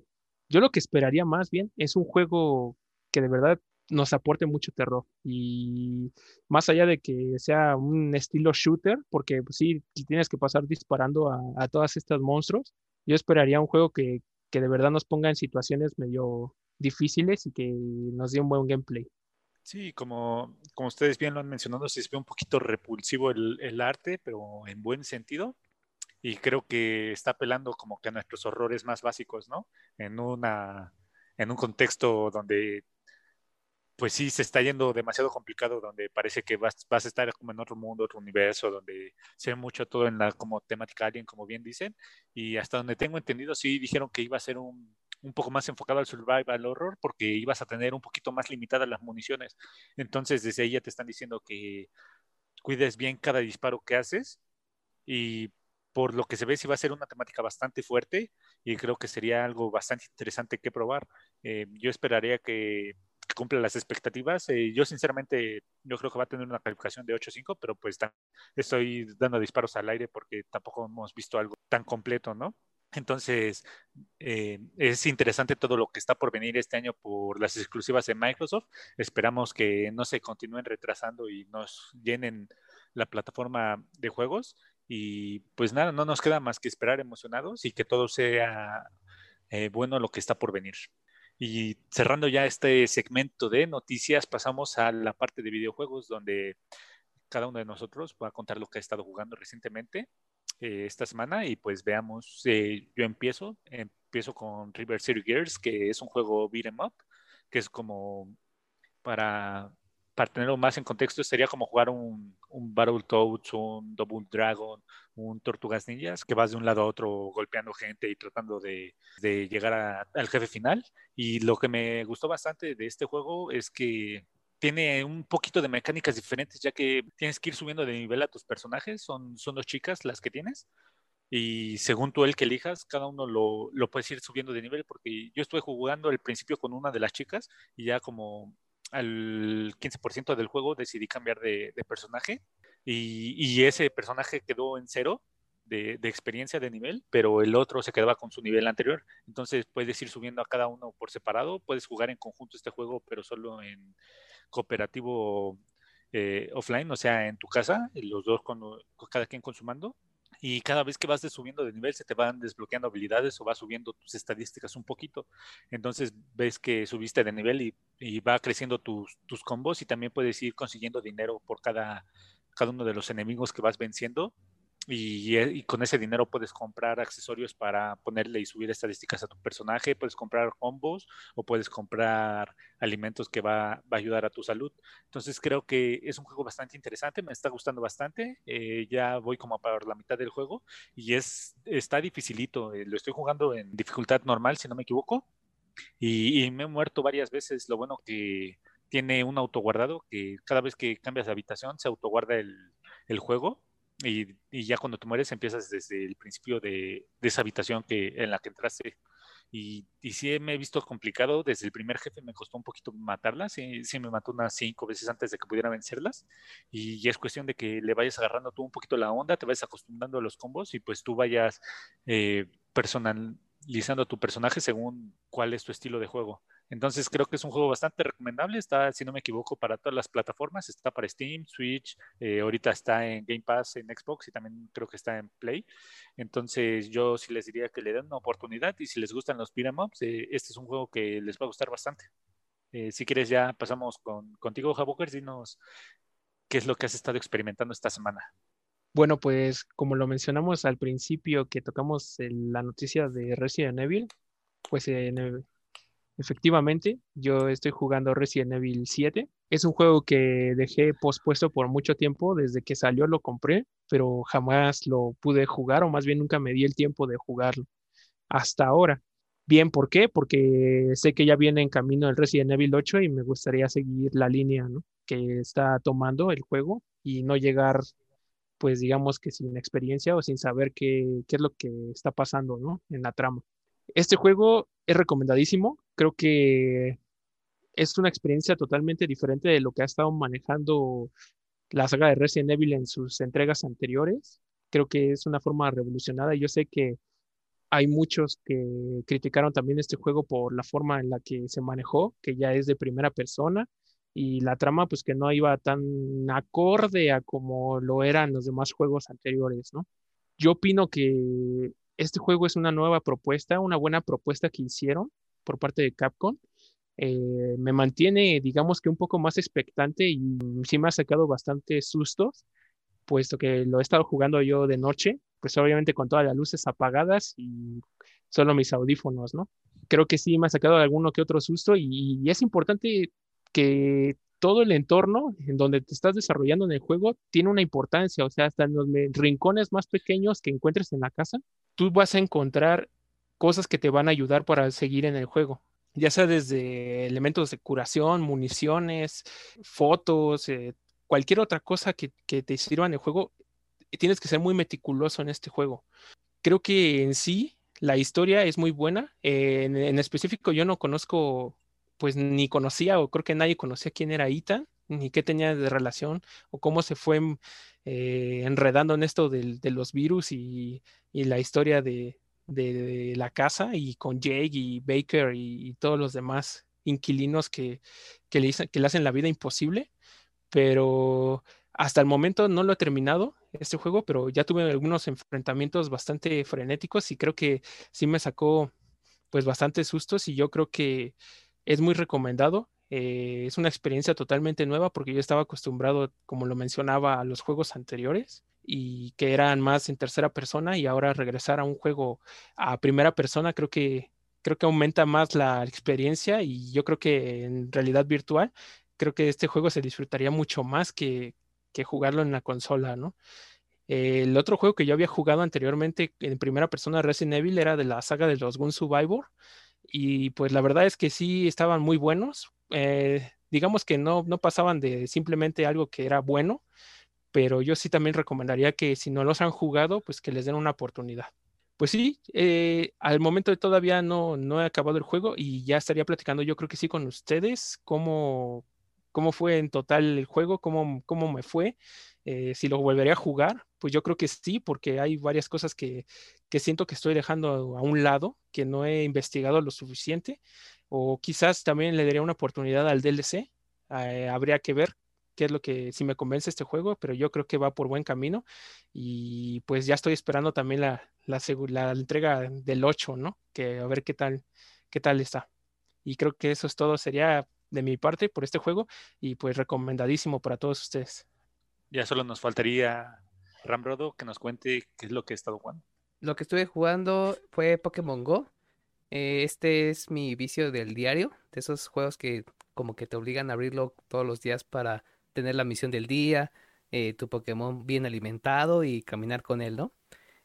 yo lo que esperaría más bien es un juego que de verdad nos aporte mucho terror. Y más allá de que sea un estilo shooter, porque pues, sí, tienes que pasar disparando a, a todas estas monstruos, yo esperaría un juego que, que, de verdad nos ponga en situaciones medio difíciles y que nos dé un buen gameplay. Sí, como, como ustedes bien lo han mencionado, se ve un poquito repulsivo el, el arte, pero en buen sentido y creo que está apelando como que a nuestros horrores más básicos, ¿no? En una en un contexto donde pues sí se está yendo demasiado complicado, donde parece que vas, vas, a estar como en otro mundo, otro universo, donde se ve mucho todo en la como temática alien, como bien dicen, y hasta donde tengo entendido, sí dijeron que iba a ser un, un poco más enfocado al survival horror, porque ibas a tener un poquito más limitadas las municiones. Entonces, desde ahí ya te están diciendo que cuides bien cada disparo que haces, y por lo que se ve, sí va a ser una temática bastante fuerte, y creo que sería algo bastante interesante que probar. Eh, yo esperaría que cumple las expectativas. Eh, yo sinceramente, yo creo que va a tener una calificación de 8.5, pero pues estoy dando disparos al aire porque tampoco hemos visto algo tan completo, ¿no? Entonces, eh, es interesante todo lo que está por venir este año por las exclusivas de Microsoft. Esperamos que no se continúen retrasando y nos llenen la plataforma de juegos. Y pues nada, no nos queda más que esperar emocionados y que todo sea eh, bueno lo que está por venir. Y cerrando ya este segmento de noticias, pasamos a la parte de videojuegos donde cada uno de nosotros va a contar lo que ha estado jugando recientemente eh, esta semana y pues veamos, eh, yo empiezo, empiezo con River City Gears, que es un juego beat 'em up, que es como para para tenerlo más en contexto, sería como jugar un, un Battletoads, un Double Dragon, un Tortugas Ninjas, que vas de un lado a otro golpeando gente y tratando de, de llegar al jefe final. Y lo que me gustó bastante de este juego es que tiene un poquito de mecánicas diferentes, ya que tienes que ir subiendo de nivel a tus personajes, son, son dos chicas las que tienes, y según tú el que elijas, cada uno lo, lo puedes ir subiendo de nivel, porque yo estuve jugando al principio con una de las chicas y ya como al 15% del juego decidí cambiar de, de personaje y, y, ese personaje quedó en cero de, de, experiencia de nivel, pero el otro se quedaba con su nivel anterior. Entonces puedes ir subiendo a cada uno por separado, puedes jugar en conjunto este juego, pero solo en cooperativo eh, offline, o sea, en tu casa, los dos con, cada quien consumando y cada vez que vas subiendo de nivel se te van desbloqueando habilidades o vas subiendo tus estadísticas un poquito. Entonces ves que subiste de nivel y, y va creciendo tus, tus, combos y también puedes ir consiguiendo dinero por cada, cada uno de los enemigos que vas venciendo y, y, con ese dinero puedes comprar accesorios para ponerle y subir estadísticas a tu personaje, puedes comprar combos o puedes comprar alimentos que va, va a ayudar a tu salud. Entonces creo que es un juego bastante interesante, me está gustando bastante, eh, ya voy como para la mitad del juego y es, está dificilito, eh, lo estoy jugando en dificultad normal si no me equivoco y, y me he muerto varias veces, lo bueno que tiene un autoguardado que cada vez que cambias de habitación se autoguarda el, el juego y, ya cuando te mueres empiezas desde el principio de, esa habitación que, en la que entraste. Y, y, sí me he visto complicado. Desde el primer jefe me costó un poquito matarlas. Sí, sí, me mató unas cinco veces antes de que pudiera vencerlas. Y, es cuestión de que le vayas agarrando tú un poquito la onda, te vayas acostumbrando a los combos y pues tú vayas eh, personalizando tu personaje según cuál es tu estilo de juego. Entonces creo que es un juego bastante recomendable. Está, si no me equivoco, para todas las plataformas. Está para Steam, Switch, eh, ahorita está en Game Pass en Xbox y también creo que está en Play. Entonces yo sí les diría que le den una oportunidad y si les gustan los beat'em ups, eh, este es un juego que les va a gustar bastante. Eh, si quieres ya pasamos con, contigo, Jabokers, dinos qué es lo que has estado experimentando esta semana. Bueno, pues como lo mencionamos al principio que tocamos la noticia de Resident Evil, pues en Efectivamente, yo estoy jugando Resident Evil 7. Es un juego que dejé pospuesto por mucho tiempo. Desde que salió lo compré, pero jamás lo pude jugar, o más bien nunca me di el tiempo de jugarlo. Hasta ahora. Bien, ¿por qué? Porque sé que ya viene en camino el Resident Evil 8 y me gustaría seguir la línea que está tomando el juego y no llegar, pues digamos que sin experiencia o sin saber qué, qué es lo que está pasando ¿no? en la trama. Este juego es recomendadísimo. Creo que es una experiencia totalmente diferente de lo que ha estado manejando la saga de Resident Evil en sus entregas anteriores. Creo que es una forma revolucionada. Yo sé que hay muchos que criticaron también este juego por la forma en la que se manejó, que ya es de primera persona, y la trama pues que no iba tan acorde a como lo eran los demás juegos anteriores, ¿no? Yo opino que este juego es una nueva propuesta, una buena propuesta que hicieron por parte de Capcom. Eh, me mantiene, digamos que un poco más expectante y sí me ha sacado bastante sustos, puesto que lo he estado jugando yo de noche, pues obviamente con todas las luces apagadas y solo mis audífonos, ¿no? Creo que sí me ha sacado alguno que otro susto y, y es importante que todo el entorno en donde te estás desarrollando en el juego tiene una importancia, o sea, hasta en los rincones más pequeños que encuentres en la casa, tú vas a encontrar cosas que te van a ayudar para seguir en el juego, ya sea desde elementos de curación, municiones, fotos, eh, cualquier otra cosa que, te sirva en el juego, tienes que ser muy meticuloso en este juego. Creo que en sí la historia es muy buena. En, en, específico, yo no conozco pues ni conocía o creo que nadie conocía quién era Ita, ni qué tenía de relación o cómo se fue eh, enredando en esto de, de los virus y, y la historia de, de, la casa y con Jake y Baker y, todos los demás inquilinos que, que, le, que le hacen la vida imposible, pero hasta el momento no lo he terminado este juego, pero ya tuve algunos enfrentamientos bastante frenéticos y creo que sí me sacó pues bastante sustos y yo creo que es muy recomendado. Eh, es una experiencia totalmente nueva porque yo estaba acostumbrado, como lo mencionaba, a los juegos anteriores y que eran más en tercera persona y ahora regresar a un juego a primera persona creo que creo que aumenta más la experiencia y yo creo que en realidad virtual creo que este juego se disfrutaría mucho más que, que jugarlo en la consola, ¿no? El otro juego que yo había jugado anteriormente en primera persona Resident Evil era de la saga de los Gun Survivor y pues la verdad es que sí estaban muy buenos. Eh, digamos que no, no pasaban de simplemente algo que era bueno, pero yo sí también recomendaría que si no los han jugado, pues que les den una oportunidad. Pues sí, eh, al momento todavía no, no he acabado el juego y ya estaría platicando yo creo que sí con ustedes cómo, cómo fue en total el juego, cómo, cómo me fue, eh, si lo volvería a jugar, pues yo creo que sí, porque hay varias cosas que, que siento que estoy dejando a un lado, que no he investigado lo suficiente, o quizás también le daría una oportunidad al DLC, eh, habría que ver qué es lo que, si me convence este juego, pero yo creo que va por buen camino y pues ya estoy esperando también la, la, la entrega del 8, ¿no? Que a ver qué tal, qué tal está. Y creo que eso es todo, sería de mi parte por este juego y pues recomendadísimo para todos ustedes. Ya solo nos faltaría Rambrodo que nos cuente qué es lo que he estado jugando. Lo que estuve jugando fue Pokémon Go. Eh, este es mi vicio del diario, de esos juegos que como que te obligan a abrirlo todos los días para tener la misión del día, eh, tu Pokémon bien alimentado y caminar con él, ¿no?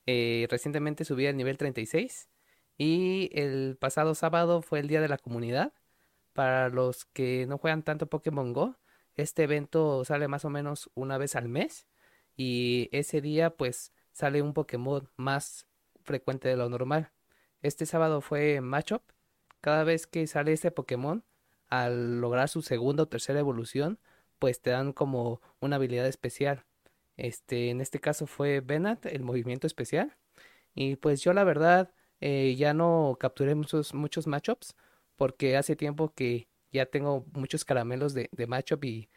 Eh, recientemente subí al nivel 36 y el pasado sábado fue el día de la comunidad. Para los que no juegan tanto Pokémon Go, este evento sale más o menos una vez al mes y ese día pues sale un Pokémon más frecuente de lo normal. Este sábado fue Matchup. Cada vez que sale este Pokémon, al lograr su segunda o tercera evolución, pues te dan como una habilidad especial. Este, en este caso fue Venat, el movimiento especial. Y pues yo la verdad eh, ya no capturé muchos, muchos matchups porque hace tiempo que ya tengo muchos caramelos de, de matchup y,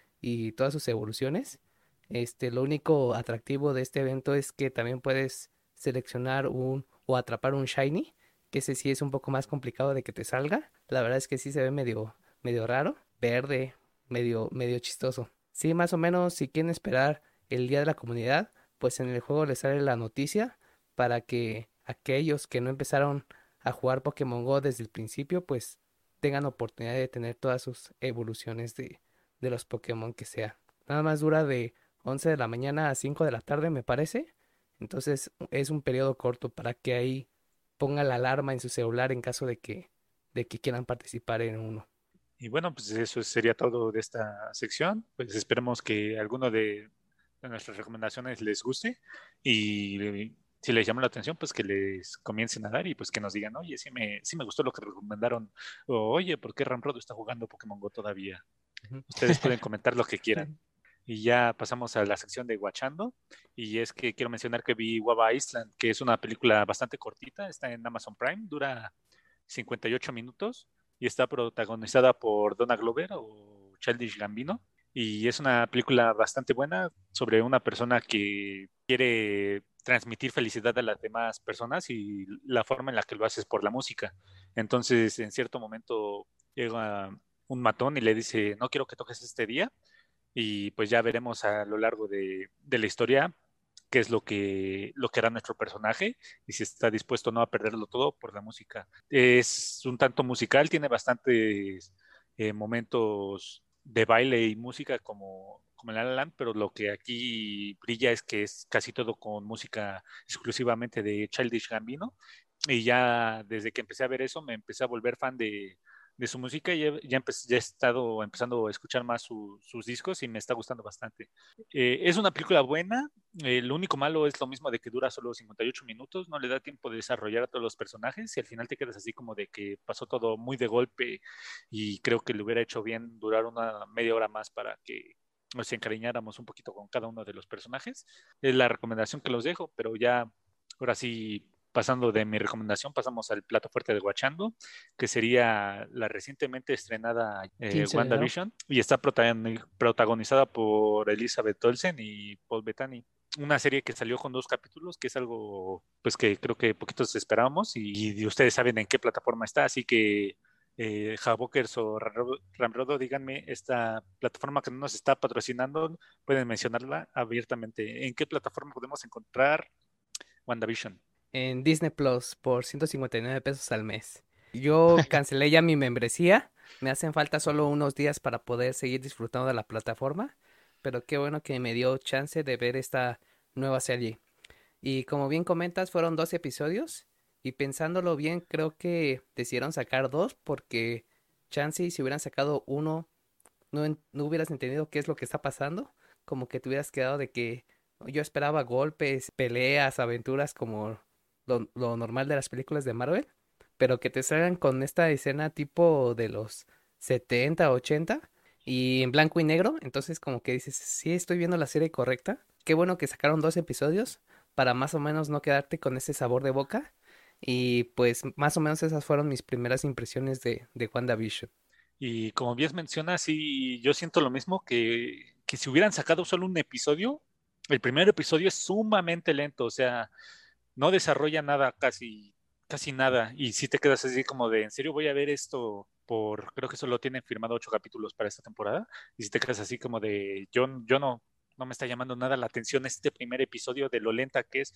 todas sus evoluciones. Este, lo único atractivo de este evento es que también puedes seleccionar un o atrapar un shiny, que ese sí es un poco más complicado de que te salga. La verdad es que sí se ve medio, medio raro, verde, medio, medio chistoso. Sí, más o menos, si quieren esperar el día de la comunidad, pues en el juego les sale la noticia para que aquellos que no empezaron a jugar Pokémon Go desde el principio, pues tengan oportunidad de tener todas sus evoluciones de, de los Pokémon que sea. Nada más dura de 11 de la mañana a 5 de la tarde, me parece. Entonces es un periodo corto para que ahí ponga la alarma en su celular en caso de que, de que quieran participar en uno. Y bueno, pues eso sería todo de esta sección. Pues esperemos que alguno de, nuestras recomendaciones les guste y si les llama la atención, pues que les comiencen a dar y pues que nos digan, oye, sí me, sí me gustó lo que recomendaron, o oye, ¿por qué Ramrodo está jugando Pokémon Go todavía? Ustedes pueden comentar lo que quieran. Y ya pasamos a la sección de Guachando. Y es que quiero mencionar que vi Waba Island, que es una película bastante cortita, está en Amazon Prime, dura 58 minutos y está protagonizada por Donna Glover o Childish Gambino. Y es una película bastante buena sobre una persona que quiere transmitir felicidad a las demás personas y la forma en la que lo hace es por la música. Entonces, en cierto momento llega un matón y le dice, no quiero que toques este día y pues ya veremos a lo largo de, la historia qué es lo que, lo que hará nuestro personaje y si está dispuesto no a perderlo todo por la música. Es un tanto musical, tiene bastantes eh, momentos de baile y música como, como en La Land, pero lo que aquí brilla es que es casi todo con música exclusivamente de Childish Gambino. Y ya desde que empecé a ver eso, me empecé a volver fan de, de su música y ya, ya, he estado empezando a escuchar más sus discos y me está gustando bastante. Eh, es una película buena, eh, lo único malo es lo mismo de que dura solo 58 minutos, no le da tiempo de desarrollar a todos los personajes y al final te quedas así como de que pasó todo muy de golpe y creo que le hubiera hecho bien durar una media hora más para que nos encariñáramos un poquito con cada uno de los personajes. Es la recomendación que los dejo, pero ya ahora sí pasando de mi recomendación, pasamos al plato fuerte de Guachando, que sería la recientemente estrenada eh, WandaVision y está protagonizada por Elizabeth Olsen y Paul Bettany. Una serie que salió con dos capítulos, que es algo pues que creo que poquitos esperábamos y, ustedes saben en qué plataforma está, así que eh, Javokers o Ramrodo, díganme, esta plataforma que no nos está patrocinando, pueden mencionarla abiertamente. ¿En qué plataforma podemos encontrar WandaVision? en Disney Plus por 159 pesos al mes. Yo cancelé ya mi membresía. Me hacen falta solo unos días para poder seguir disfrutando de la plataforma. Pero qué bueno que me dio chance de ver esta nueva serie. Y como bien comentas, fueron dos episodios. Y pensándolo bien, creo que decidieron sacar dos porque chance si hubieran sacado uno, no, no hubieras entendido qué es lo que está pasando. Como que te hubieras quedado de que yo esperaba golpes, peleas, aventuras como lo, normal de las películas de Marvel, pero que te salgan con esta escena tipo de los 70, 80 y en blanco y negro, entonces como que dices, sí estoy viendo la serie correcta. Qué bueno que sacaron dos episodios para más o menos no quedarte con ese sabor de boca. Y pues más o menos esas fueron mis primeras impresiones de, de WandaVision. Y como bien mencionas, sí, yo siento lo mismo que, que si hubieran sacado solo un episodio, el primer episodio es sumamente lento, o sea, no desarrolla nada, casi, casi nada. Y si te quedas así como de, ¿en serio voy a ver esto? Por, creo que solo tienen firmado ocho capítulos para esta temporada. Y si te quedas así como de, yo, yo no, no me está llamando nada la atención este primer episodio de lo lenta que es.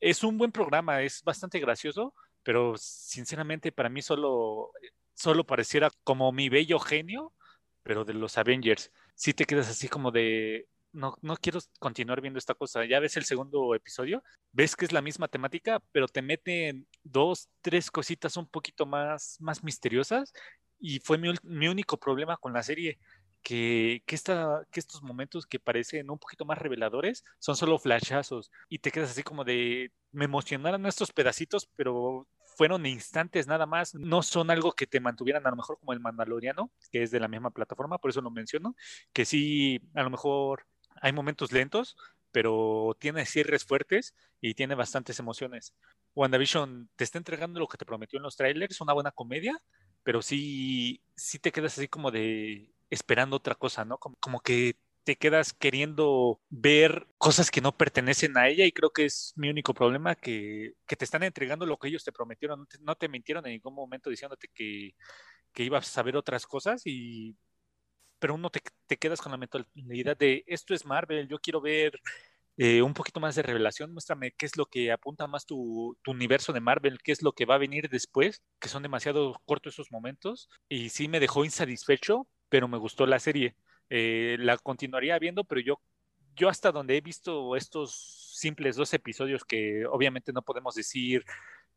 Es un buen programa, es bastante gracioso, pero sinceramente para mí solo, solo pareciera como mi bello genio, pero de los Avengers. Si te quedas así como de, no, no quiero continuar viendo esta cosa. Ya ves el segundo episodio, ves que es la misma temática, pero te meten dos, tres cositas un poquito más, más misteriosas. Y fue mi, mi único problema con la serie, que, estos momentos que parecen un poquito más reveladores son solo flashazos y te quedas así como de, me emocionaron estos pedacitos, pero fueron instantes nada más, no son algo que te mantuvieran a lo mejor como el Mandaloriano, que es de la misma plataforma, por eso lo menciono, que sí, a lo mejor hay momentos lentos, pero tiene cierres fuertes y tiene bastantes emociones. WandaVision te está entregando lo que te prometió en los trailers, una buena comedia, pero sí, sí te quedas así como de esperando otra cosa, ¿no? Como, como que te quedas queriendo ver cosas que no pertenecen a ella y creo que es mi único problema, que, que te están entregando lo que ellos te prometieron, no te, no te mintieron en ningún momento diciéndote que, que, ibas a saber otras cosas y pero uno te, te quedas con la mentalidad de esto es Marvel, yo quiero ver eh, un poquito más de revelación, muéstrame qué es lo que apunta más tu, tu, universo de Marvel, qué es lo que va a venir después, que son demasiado cortos esos momentos y sí me dejó insatisfecho, pero me gustó la serie. Eh, la continuaría viendo, pero yo, yo hasta donde he visto estos simples dos episodios que obviamente no podemos decir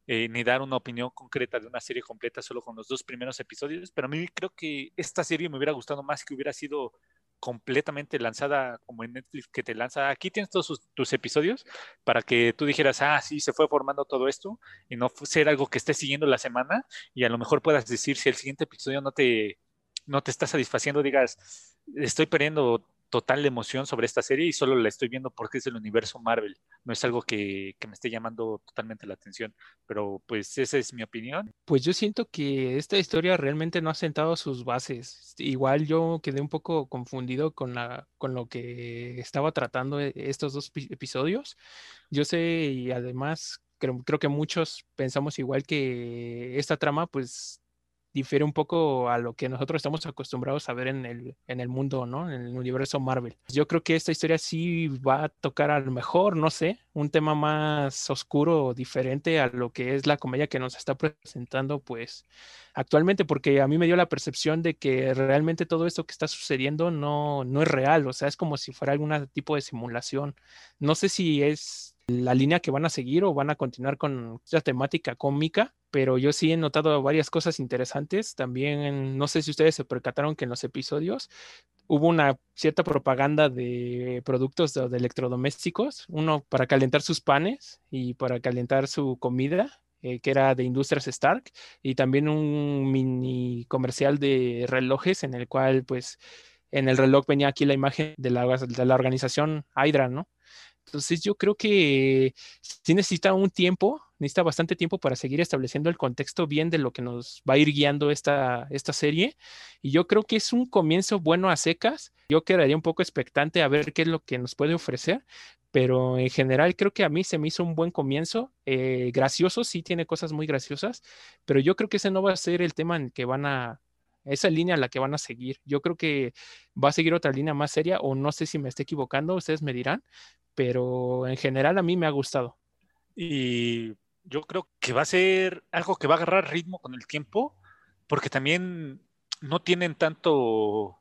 eh, ni dar una opinión concreta de una serie completa solo con los dos primeros episodios, pero a mí creo que esta serie me hubiera gustado más que hubiera sido completamente lanzada como en Netflix que te lanza, aquí tienes todos sus, tus episodios para que tú dijeras, ah, sí, se fue formando todo esto y no ser algo que estés siguiendo la semana y a lo mejor puedas decir si el siguiente episodio no te, no te está satisfaciendo, digas, estoy perdiendo total emoción sobre esta serie y solo la estoy viendo porque es el universo Marvel. No es algo que, que, me esté llamando totalmente la atención, pero pues esa es mi opinión. Pues yo siento que esta historia realmente no ha sentado sus bases. Igual yo quedé un poco confundido con, la, con lo que estaba tratando e, estos dos episodios. Yo sé y además creo, creo que muchos pensamos igual que esta trama pues difiere un poco a lo que nosotros estamos acostumbrados a ver en el, en el mundo, ¿no? En el universo Marvel. Yo creo que esta historia sí va a tocar a lo mejor, no sé, un tema más oscuro diferente a lo que es la comedia que nos está presentando, pues, actualmente, porque a mí me dio la percepción de que realmente todo esto que está sucediendo no, no es real, o sea, es como si fuera algún tipo de simulación. No sé si es la línea que van a seguir o van a continuar con esta temática cómica, pero yo sí he notado varias cosas interesantes. También, no sé si ustedes se percataron que en los episodios hubo una cierta propaganda de productos de, electrodomésticos, uno para calentar sus panes y para calentar su comida, eh, que era de Industrias Stark, y también un mini comercial de relojes en el cual, pues, en el reloj venía aquí la imagen de la, de la organización Hydra, ¿no? Entonces yo creo que sí necesita un tiempo, necesita bastante tiempo para seguir estableciendo el contexto bien de lo que nos va a ir guiando esta, esta serie. Y yo creo que es un comienzo bueno a secas. Yo quedaría un poco expectante a ver qué es lo que nos puede ofrecer, pero en general creo que a mí se me hizo un buen comienzo. Eh, gracioso, sí tiene cosas muy graciosas, pero yo creo que ese no va a ser el tema en que van a, esa línea a la que van a seguir. Yo creo que va a seguir otra línea más seria o no sé si me esté equivocando, ustedes me dirán, pero en general a mí me ha gustado. Y yo creo que va a ser algo que va a agarrar ritmo con el tiempo, porque también no tienen tanto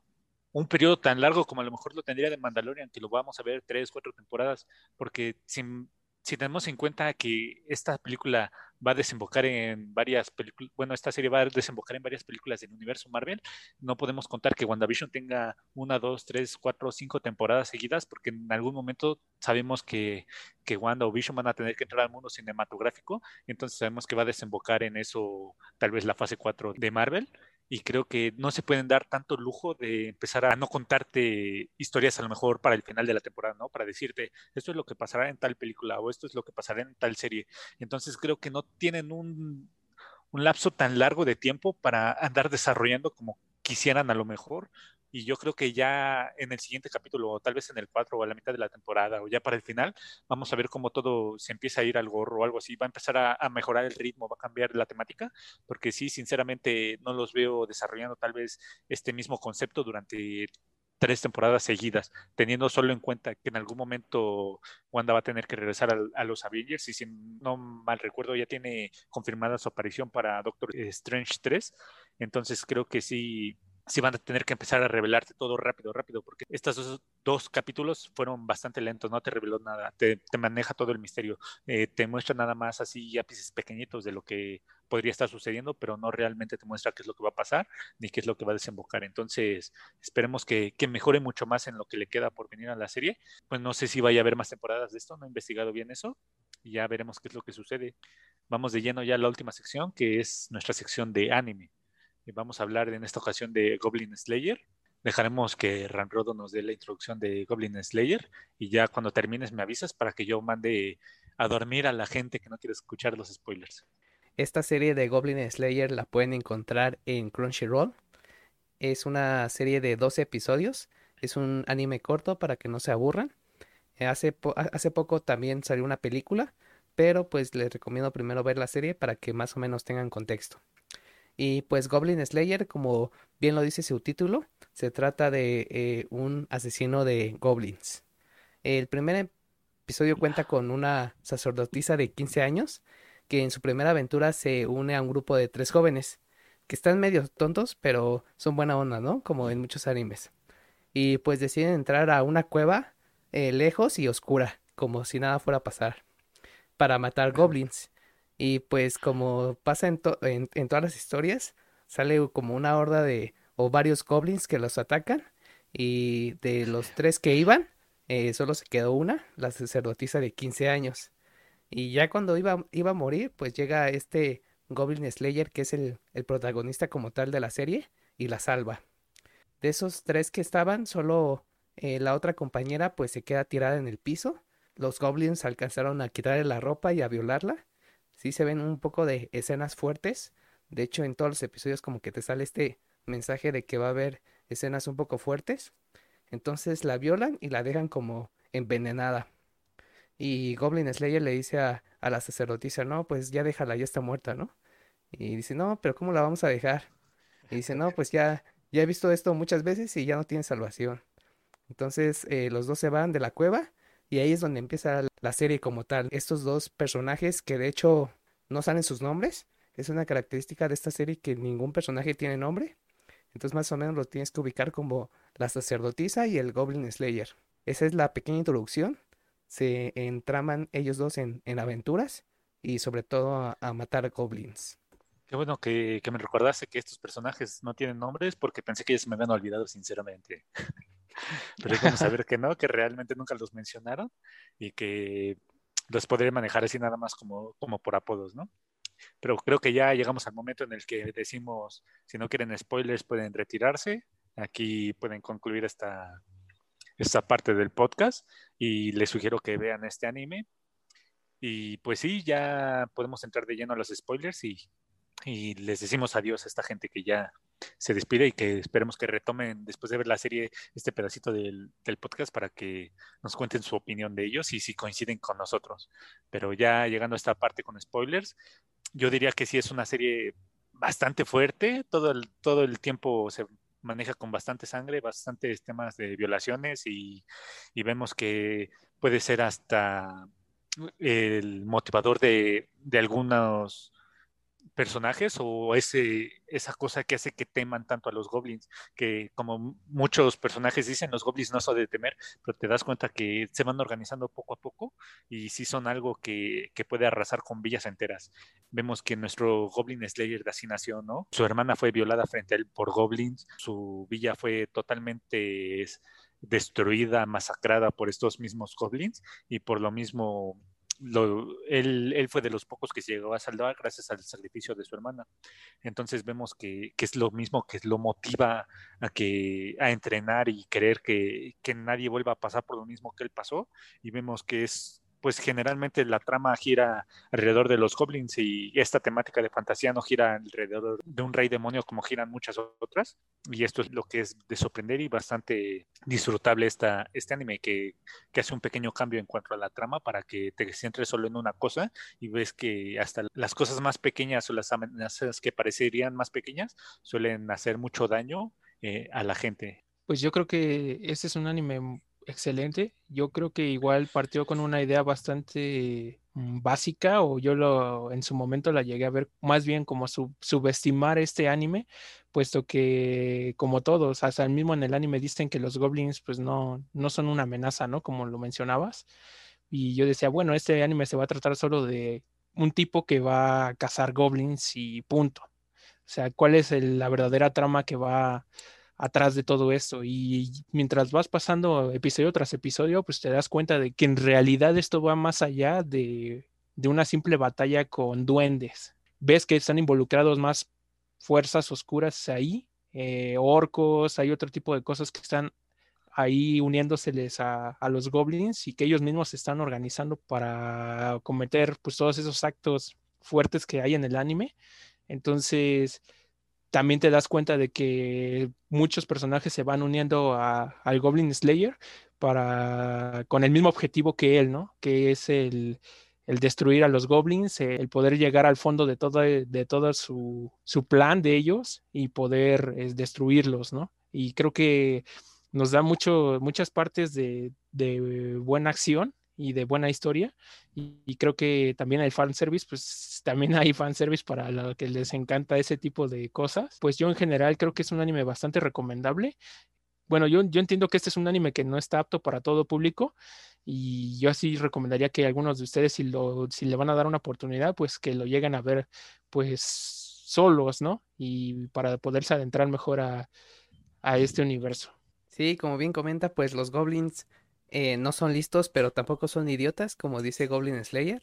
un periodo tan largo como a lo mejor lo tendría de Mandalorian, que lo vamos a ver tres, cuatro temporadas, porque sin si tenemos en cuenta que esta película va a desembocar en varias películas, bueno, esta serie va a desembocar en varias películas del universo Marvel, no podemos contar que WandaVision tenga una, dos, tres, cuatro, cinco temporadas seguidas, porque en algún momento sabemos que, que Wanda o Vision van a tener que entrar al mundo cinematográfico, entonces sabemos que va a desembocar en eso tal vez la fase 4 de Marvel y creo que no se pueden dar tanto lujo de empezar a no contarte historias a lo mejor para el final de la temporada, ¿no? Para decirte, esto es lo que pasará en tal película o esto es lo que pasará en tal serie. Entonces creo que no tienen un, un lapso tan largo de tiempo para andar desarrollando como quisieran a lo mejor, y yo creo que ya en el siguiente capítulo, o tal vez en el 4 o a la mitad de la temporada, o ya para el final, vamos a ver cómo todo se empieza a ir al gorro o algo así, va a empezar a, mejorar el ritmo, va a cambiar la temática, porque sí, sinceramente no los veo desarrollando tal vez este mismo concepto durante tres temporadas seguidas, teniendo solo en cuenta que en algún momento Wanda va a tener que regresar a, a, los Avengers y si no mal recuerdo ya tiene confirmada su aparición para Doctor Strange 3, entonces creo que sí sí van a tener que empezar a revelarte todo rápido, rápido, porque estos dos, capítulos fueron bastante lentos, no te reveló nada, te, maneja todo el misterio, eh, te muestra nada más así ápices pequeñitos de lo que podría estar sucediendo, pero no realmente te muestra qué es lo que va a pasar ni qué es lo que va a desembocar. Entonces, esperemos que, que mejore mucho más en lo que le queda por venir a la serie. Pues no sé si vaya a haber más temporadas de esto, no he investigado bien eso, y ya veremos qué es lo que sucede. Vamos de lleno ya a la última sección, que es nuestra sección de anime. Y vamos a hablar en esta ocasión de Goblin Slayer. Dejaremos que Ranrodo nos dé la introducción de Goblin Slayer y ya cuando termines me avisas para que yo mande a dormir a la gente que no quiere escuchar los spoilers. Esta serie de Goblin Slayer la pueden encontrar en Crunchyroll. Es una serie de 12 episodios. Es un anime corto para que no se aburran. Hace, hace poco también salió una película, pero pues les recomiendo primero ver la serie para que más o menos tengan contexto. Y pues Goblin Slayer, como bien lo dice su título, se trata de eh, un asesino de goblins. El primer episodio cuenta con una sacerdotisa de 15 años que en su primera aventura se une a un grupo de tres jóvenes que están medio tontos, pero son buena onda, ¿no? Como en muchos animes. Y pues deciden entrar a una cueva eh, lejos y oscura, como si nada fuera a pasar, para matar goblins. Y pues como pasa en, en, todas las historias, sale como una horda de o varios goblins que los atacan. Y de los tres que iban, eh, solo se quedó una, la sacerdotisa de 15 años. Y ya cuando iba, iba a morir, pues llega este Goblin Slayer, que es el, el protagonista como tal de la serie, y la salva. De esos tres que estaban, solo eh, la otra compañera pues se queda tirada en el piso. Los goblins alcanzaron a quitarle la ropa y a violarla sí se ven un poco de escenas fuertes. De hecho, en todos los episodios como que te sale este mensaje de que va a haber escenas un poco fuertes. Entonces la violan y la dejan como envenenada. Y Goblin Slayer le dice a, a la sacerdotisa, no, pues ya déjala, ya está muerta, ¿no? Y dice, no, pero ¿cómo la vamos a dejar? Y dice, no, pues ya, ya he visto esto muchas veces y ya no tiene salvación. Entonces eh, los dos se van de la cueva y ahí es donde empieza la serie como tal. Estos dos personajes que de hecho no salen sus nombres. Es una característica de esta serie que ningún personaje tiene nombre. Entonces más o menos lo tienes que ubicar como la sacerdotisa y el Goblin Slayer. Esa es la pequeña introducción. Se entraman ellos dos en, aventuras y sobre todo a, matar goblins. Qué bueno que, que, me recordaste que estos personajes no tienen nombres porque pensé que ellos me habían olvidado sinceramente. Pero es bueno saber que no, que realmente nunca los mencionaron y que los podría manejar así nada más como, como por apodos, ¿no? Pero creo que ya llegamos al momento en el que decimos, si no quieren spoilers, pueden retirarse. Aquí pueden concluir esta, esta parte del podcast y les sugiero que vean este anime. Y pues sí, ya podemos entrar de lleno a los spoilers y, y les decimos adiós a esta gente que ya se despide y que esperemos que retomen después de ver la serie este pedacito del, podcast para que nos cuenten su opinión de ellos y si coinciden con nosotros. Pero ya llegando a esta parte con spoilers, yo diría que sí es una serie bastante fuerte, todo el, todo el tiempo se maneja con bastante sangre, bastantes temas de violaciones y, y vemos que puede ser hasta el motivador de, de algunos personajes o ese, esa cosa que hace que teman tanto a los goblins, que como muchos personajes dicen, los goblins no son de temer, pero te das cuenta que se van organizando poco a poco y sí son algo que, que puede arrasar con villas enteras. Vemos que nuestro Goblin Slayer de así nació, ¿no? Su hermana fue violada frente a él por goblins, su villa fue totalmente destruida, masacrada por estos mismos goblins y por lo mismo él, fue de los pocos que se llegó a salvar gracias al sacrificio de su hermana. Entonces vemos que, es lo mismo que lo motiva a, que, a entrenar y querer que, que nadie vuelva a pasar por lo mismo que él pasó. Y vemos que es pues generalmente la trama gira alrededor de los goblins y esta temática de fantasía no gira alrededor de un rey demonio como giran muchas otras. Y esto es lo que es de sorprender y bastante disfrutable esta, este anime que, que hace un pequeño cambio en cuanto a la trama para que te centres solo en una cosa y ves que hasta las cosas más pequeñas o las amenazas que parecerían más pequeñas suelen hacer mucho daño eh, a la gente. Pues yo creo que este es un anime excelente. Yo creo que igual partió con una idea bastante mm, básica o yo lo en su momento la llegué a ver más bien como subestimar este anime, puesto que como todos, hasta el mismo en el anime dicen que los goblins pues no, no son una amenaza, ¿no? Como lo mencionabas. Y yo decía, bueno, este anime se va a tratar solo de un tipo que va a cazar goblins y punto. O sea, ¿cuál es la verdadera trama que va atrás de todo esto? Y mientras vas pasando episodio tras episodio, pues te das cuenta de que en realidad esto va más allá de, una simple batalla con duendes. Ves que están involucrados más fuerzas oscuras ahí, eh, orcos, hay otro tipo de cosas que están ahí uniéndoseles a, a, los goblins y que ellos mismos se están organizando para cometer pues todos esos actos fuertes que hay en el anime. Entonces, también te das cuenta de que muchos personajes se van uniendo a, al Goblin Slayer para, con el mismo objetivo que él, ¿no? Que es el, el destruir a los goblins, el poder llegar al fondo de todo, de su, su plan de ellos y poder es, destruirlos, ¿no? Y creo que nos da mucho, muchas partes de, de buena acción y de buena historia. Y, creo que también hay fanservice, pues también hay fanservice para los que les encanta ese tipo de cosas. Pues yo en general creo que es un anime bastante recomendable. Bueno, yo, yo entiendo que este es un anime que no está apto para todo público y yo así recomendaría que algunos de ustedes, si, lo, si le van a dar una oportunidad, pues que lo lleguen a ver pues solos, ¿no? Y para poderse adentrar mejor a, a este universo. Sí, como bien comenta, pues los goblins eh, no son listos, pero tampoco son idiotas, como dice Goblin Slayer.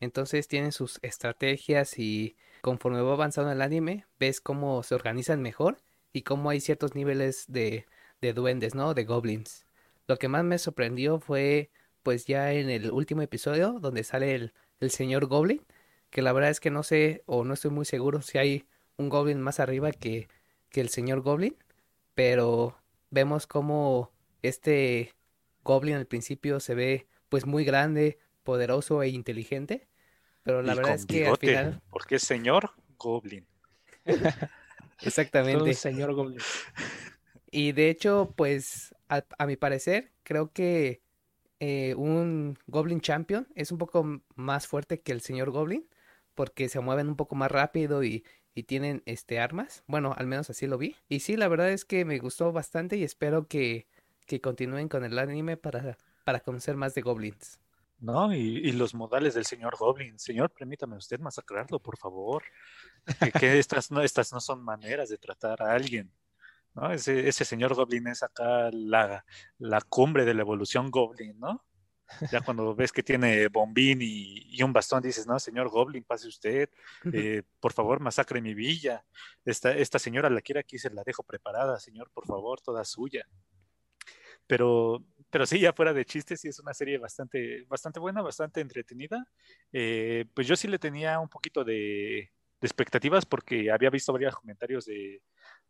Entonces tienen sus estrategias y conforme va avanzando el anime, ves cómo se organizan mejor y cómo hay ciertos niveles de, de duendes, ¿no? De goblins. Lo que más me sorprendió fue, pues ya en el último episodio, donde sale el, el señor Goblin, que la verdad es que no sé o no estoy muy seguro si hay un Goblin más arriba que, que el señor Goblin, pero vemos como este Goblin al principio se ve pues muy grande, poderoso e inteligente, pero la verdad es que al final... Porque es señor Goblin. Exactamente. señor Goblin. Y de hecho, pues a, mi parecer, creo que eh, un Goblin Champion es un poco más fuerte que el señor Goblin, porque se mueven un poco más rápido y, y tienen este armas. Bueno, al menos así lo vi. Y sí, la verdad es que me gustó bastante y espero que que continúen con el anime para, para conocer más de goblins. No, y, los modales del señor Goblin. Señor, permítame usted masacrarlo, por favor. Que, estas, no, estas no son maneras de tratar a alguien. ¿no? Ese, ese señor Goblin es acá la, la cumbre de la evolución Goblin, ¿no? Ya cuando ves que tiene bombín y, un bastón, dices, no, señor Goblin, pase usted, eh, por favor, masacre mi villa. Esta, esta señora la quiere aquí, se la dejo preparada, señor, por favor, toda suya. Pero, pero sí, ya fuera de chistes, sí es una serie bastante, bastante buena, bastante entretenida. Eh, pues yo sí le tenía un poquito de, expectativas porque había visto varios comentarios de,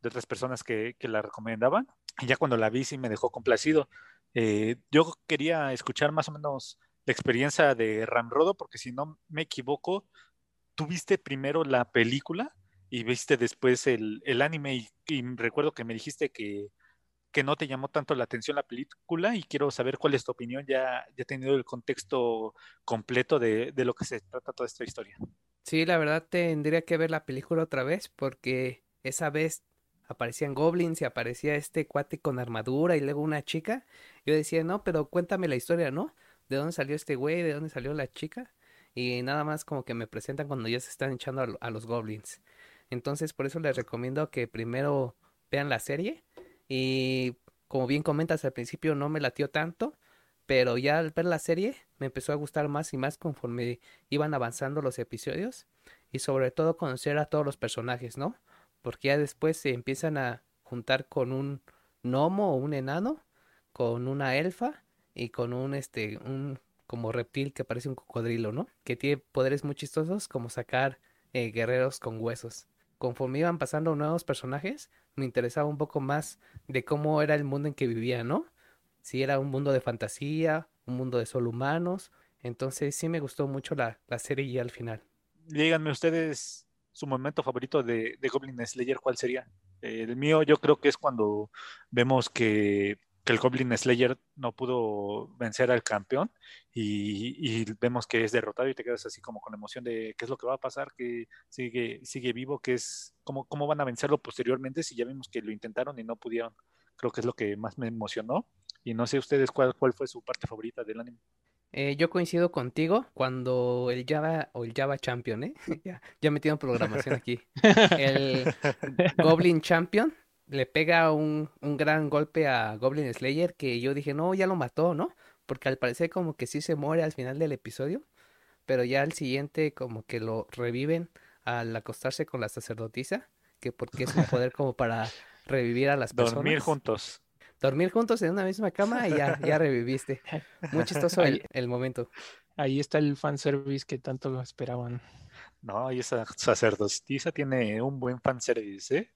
otras personas que, la recomendaban. Y ya cuando la vi sí me dejó complacido. Eh, yo quería escuchar más o menos la experiencia de Ramrodo, porque si no me equivoco, tuviste primero la película y viste después el, anime y, recuerdo que me dijiste que que no te llamó tanto la atención la película y quiero saber cuál es tu opinión ya, ya tenido el contexto completo de, de, lo que se trata toda esta historia. Sí, la verdad tendría que ver la película otra vez porque esa vez aparecían goblins y aparecía este cuate con armadura y luego una chica. Yo decía, no, pero cuéntame la historia, ¿no? ¿De dónde salió este güey? ¿De dónde salió la chica? Y nada más como que me presentan cuando ya se están echando a, a los goblins. Entonces por eso les recomiendo que primero vean la serie y como bien comentas al principio no me latió tanto, pero ya al ver la serie me empezó a gustar más y más conforme iban avanzando los episodios y sobre todo conocer a todos los personajes, ¿no? Porque ya después se empiezan a juntar con un gnomo o un enano, con una elfa y con un este un como reptil que parece un cocodrilo, ¿no? Que tiene poderes muy chistosos como sacar eh, guerreros con huesos conforme iban pasando nuevos personajes, me interesaba un poco más de cómo era el mundo en que vivía, ¿no? Si era un mundo de fantasía, un mundo de solo humanos. Entonces sí me gustó mucho la, serie y al final. Díganme ustedes su momento favorito de, Goblin Slayer, ¿cuál sería? el mío yo creo que es cuando vemos que que el Goblin Slayer no pudo vencer al campeón y, vemos que es derrotado y te quedas así como con emoción de qué es lo que va a pasar, que sigue, sigue vivo, que es cómo, cómo van a vencerlo posteriormente si ya vimos que lo intentaron y no pudieron. Creo que es lo que más me emocionó. Y no sé ustedes cuál, cuál fue su parte favorita del anime. Eh, yo coincido contigo cuando el Java o el Java Champion, ¿eh? ya, ya metieron programación aquí. El Goblin Champion le pega un, un, gran golpe a Goblin Slayer que yo dije, no, ya lo mató, ¿no? Porque al parecer como que sí se muere al final del episodio, pero ya al siguiente como que lo reviven al acostarse con la sacerdotisa, que porque es un poder como para revivir a las personas. Dormir juntos. Dormir juntos en una misma cama y ya, ya reviviste. Muy chistoso el, el momento. Ahí está el fanservice que tanto esperaban. No, y esa sacerdotisa tiene un buen fanservice, ¿eh?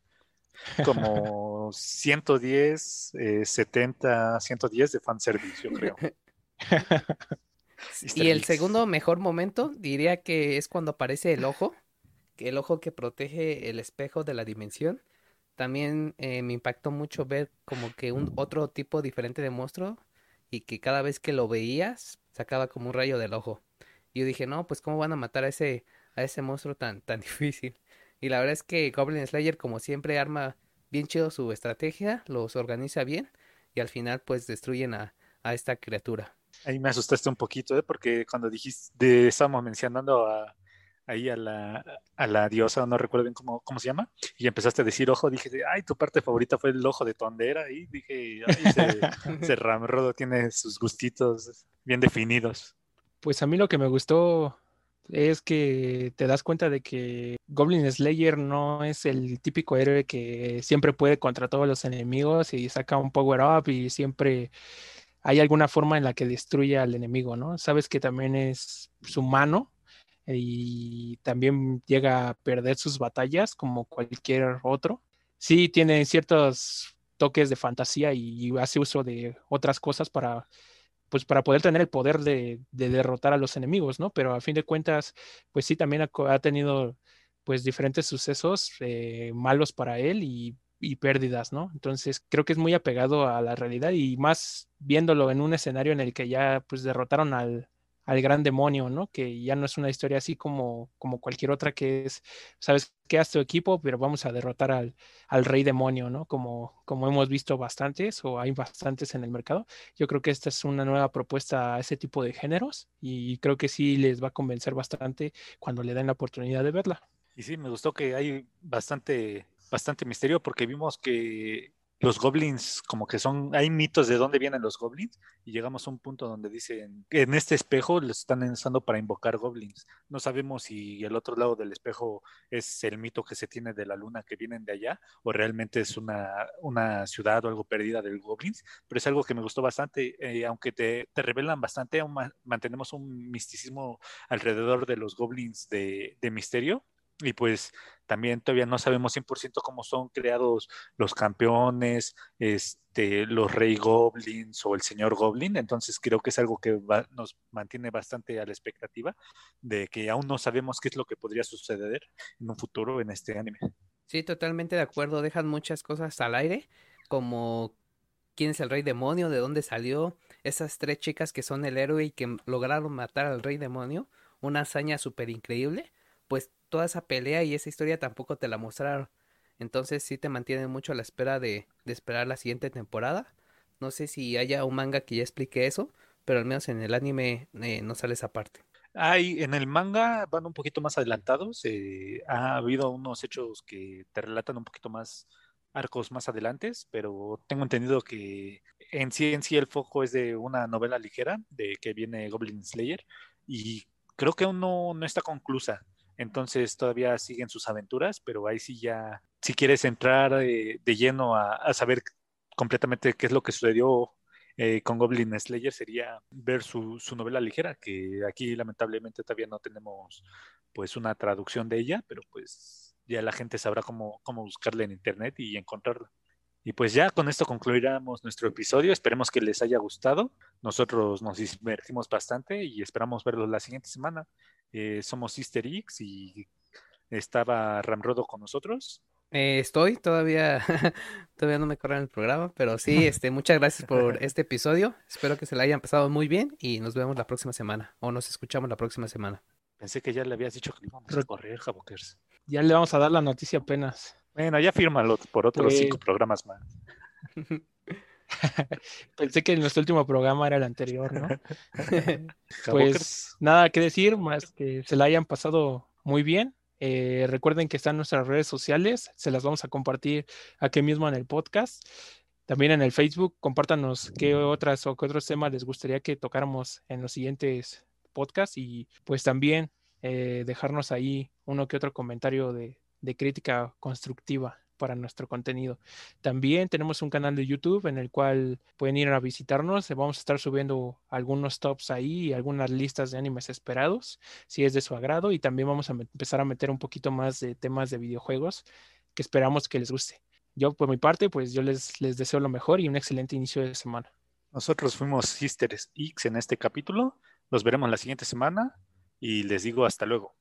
Como 110, 70, 110 de fanservice, yo creo. y el segundo mejor momento diría que es cuando aparece el ojo, que el ojo que protege el espejo de la dimensión. También eh, me impactó mucho ver como que un otro tipo diferente de monstruo y que cada vez que lo veías sacaba como un rayo del ojo. Y yo dije, no, pues cómo van a matar a ese, a ese monstruo tan, tan difícil. Y la verdad es que Goblin Slayer, como siempre, arma bien chido su estrategia, los organiza bien y al final pues destruyen a, a esta criatura. Ahí me asustaste un poquito, ¿eh? porque cuando dijiste, de, estábamos mencionando a, ahí a la, a la diosa, no recuerdo bien cómo, cómo se llama, y empezaste a decir ojo, dije, ay, tu parte favorita fue el ojo de Tondera, y dije, ay, ese, ese Ramrodo tiene sus gustitos bien definidos. Pues a mí lo que me gustó es que te das cuenta de que Goblin Slayer no es el típico héroe que siempre puede contra todos los enemigos y saca un power up y siempre hay alguna forma en la que destruye al enemigo, ¿no? Sabes que también es humano y también llega a perder sus batallas como cualquier otro. Sí tiene ciertos toques de fantasía y hace uso de otras cosas para pues para poder tener el poder de, derrotar a los enemigos, ¿no? Pero a fin de cuentas, pues sí, también ha, tenido pues diferentes sucesos eh, malos para él y, y, pérdidas, ¿no? Entonces creo que es muy apegado a la realidad y más viéndolo en un escenario en el que ya pues derrotaron al, al gran demonio, ¿no? Que ya no es una historia así como, como cualquier otra que es, sabes, quedas tu equipo, pero vamos a derrotar al, al, rey demonio, ¿no? Como, como hemos visto bastantes o hay bastantes en el mercado. Yo creo que esta es una nueva propuesta a ese tipo de géneros y creo que sí les va a convencer bastante cuando le den la oportunidad de verla. Y sí, me gustó que hay bastante, bastante misterio porque vimos que los goblins como que son, hay mitos de dónde vienen los goblins y llegamos a un punto donde dicen en este espejo lo están usando para invocar goblins. No sabemos si el otro lado del espejo es el mito que se tiene de la luna que vienen de allá o realmente es una, una ciudad o algo perdida del goblins, pero es algo que me gustó bastante, eh, aunque te, te, revelan bastante, aún mantenemos un misticismo alrededor de los goblins de, de misterio y pues también todavía no sabemos 100% cómo son creados los campeones, este, los rey goblins o el señor goblin, entonces creo que es algo que nos mantiene bastante a la expectativa de que aún no sabemos qué es lo que podría suceder en un futuro en este anime. Sí, totalmente de acuerdo, dejan muchas cosas al aire, como quién es el rey demonio, de dónde salió, esas tres chicas que son el héroe y que lograron matar al rey demonio, una hazaña súper increíble, pues toda esa pelea y esa historia tampoco te la mostraron. Entonces sí te mantiene mucho a la espera de, de esperar la siguiente temporada. No sé si haya un manga que ya explique eso, pero al menos en el anime eh, no sale esa parte. Hay, en el manga van un poquito más adelantados. Eh, ha habido unos hechos que te relatan un poquito más arcos más adelantes, pero tengo entendido que en sí en sí el foco es de una novela ligera de que viene Goblin Slayer y creo que aún no, no está conclusa. Entonces todavía siguen sus aventuras, pero ahí sí ya, si quieres entrar de, lleno a, saber completamente qué es lo que sucedió eh, con Goblin Slayer, sería ver su, novela ligera, que aquí lamentablemente todavía no tenemos pues una traducción de ella, pero pues ya la gente sabrá cómo, cómo buscarla en internet y encontrarla. Y pues ya con esto concluiremos nuestro episodio. Esperemos que les haya gustado. Nosotros nos divertimos bastante y esperamos verlos la siguiente semana. Eh, somos Sister X y estaba Ramrodo con nosotros. Eh, estoy todavía, todavía no me corren el programa, pero sí, este, muchas gracias por este episodio. Espero que se la hayan pasado muy bien y nos vemos la próxima semana o nos escuchamos la próxima semana. Pensé que ya le habías dicho que íbamos a correr, Javokers. Ya le vamos a dar la noticia apenas. Bueno, ya fírmalo por otros cinco programas más. Pensé que nuestro último programa era el anterior, ¿no? Pues nada que decir, más que se la hayan pasado muy bien. Eh, recuerden que están nuestras redes sociales, se las vamos a compartir aquí mismo en el podcast. También en el Facebook, compártanos qué otras o qué otros temas les gustaría que tocáramos en los siguientes podcasts y pues también eh, dejarnos ahí uno que otro comentario de, de crítica constructiva para nuestro contenido. También tenemos un canal de YouTube en el cual pueden ir a visitarnos. Vamos a estar subiendo algunos tops ahí y algunas listas de animes esperados, si es de su agrado. Y también vamos a empezar a meter un poquito más de temas de videojuegos que esperamos que les guste. Yo, por mi parte, pues yo les, les deseo lo mejor y un excelente inicio de semana. Nosotros fuimos Sisters X en este capítulo. Los veremos la siguiente semana y les digo hasta luego.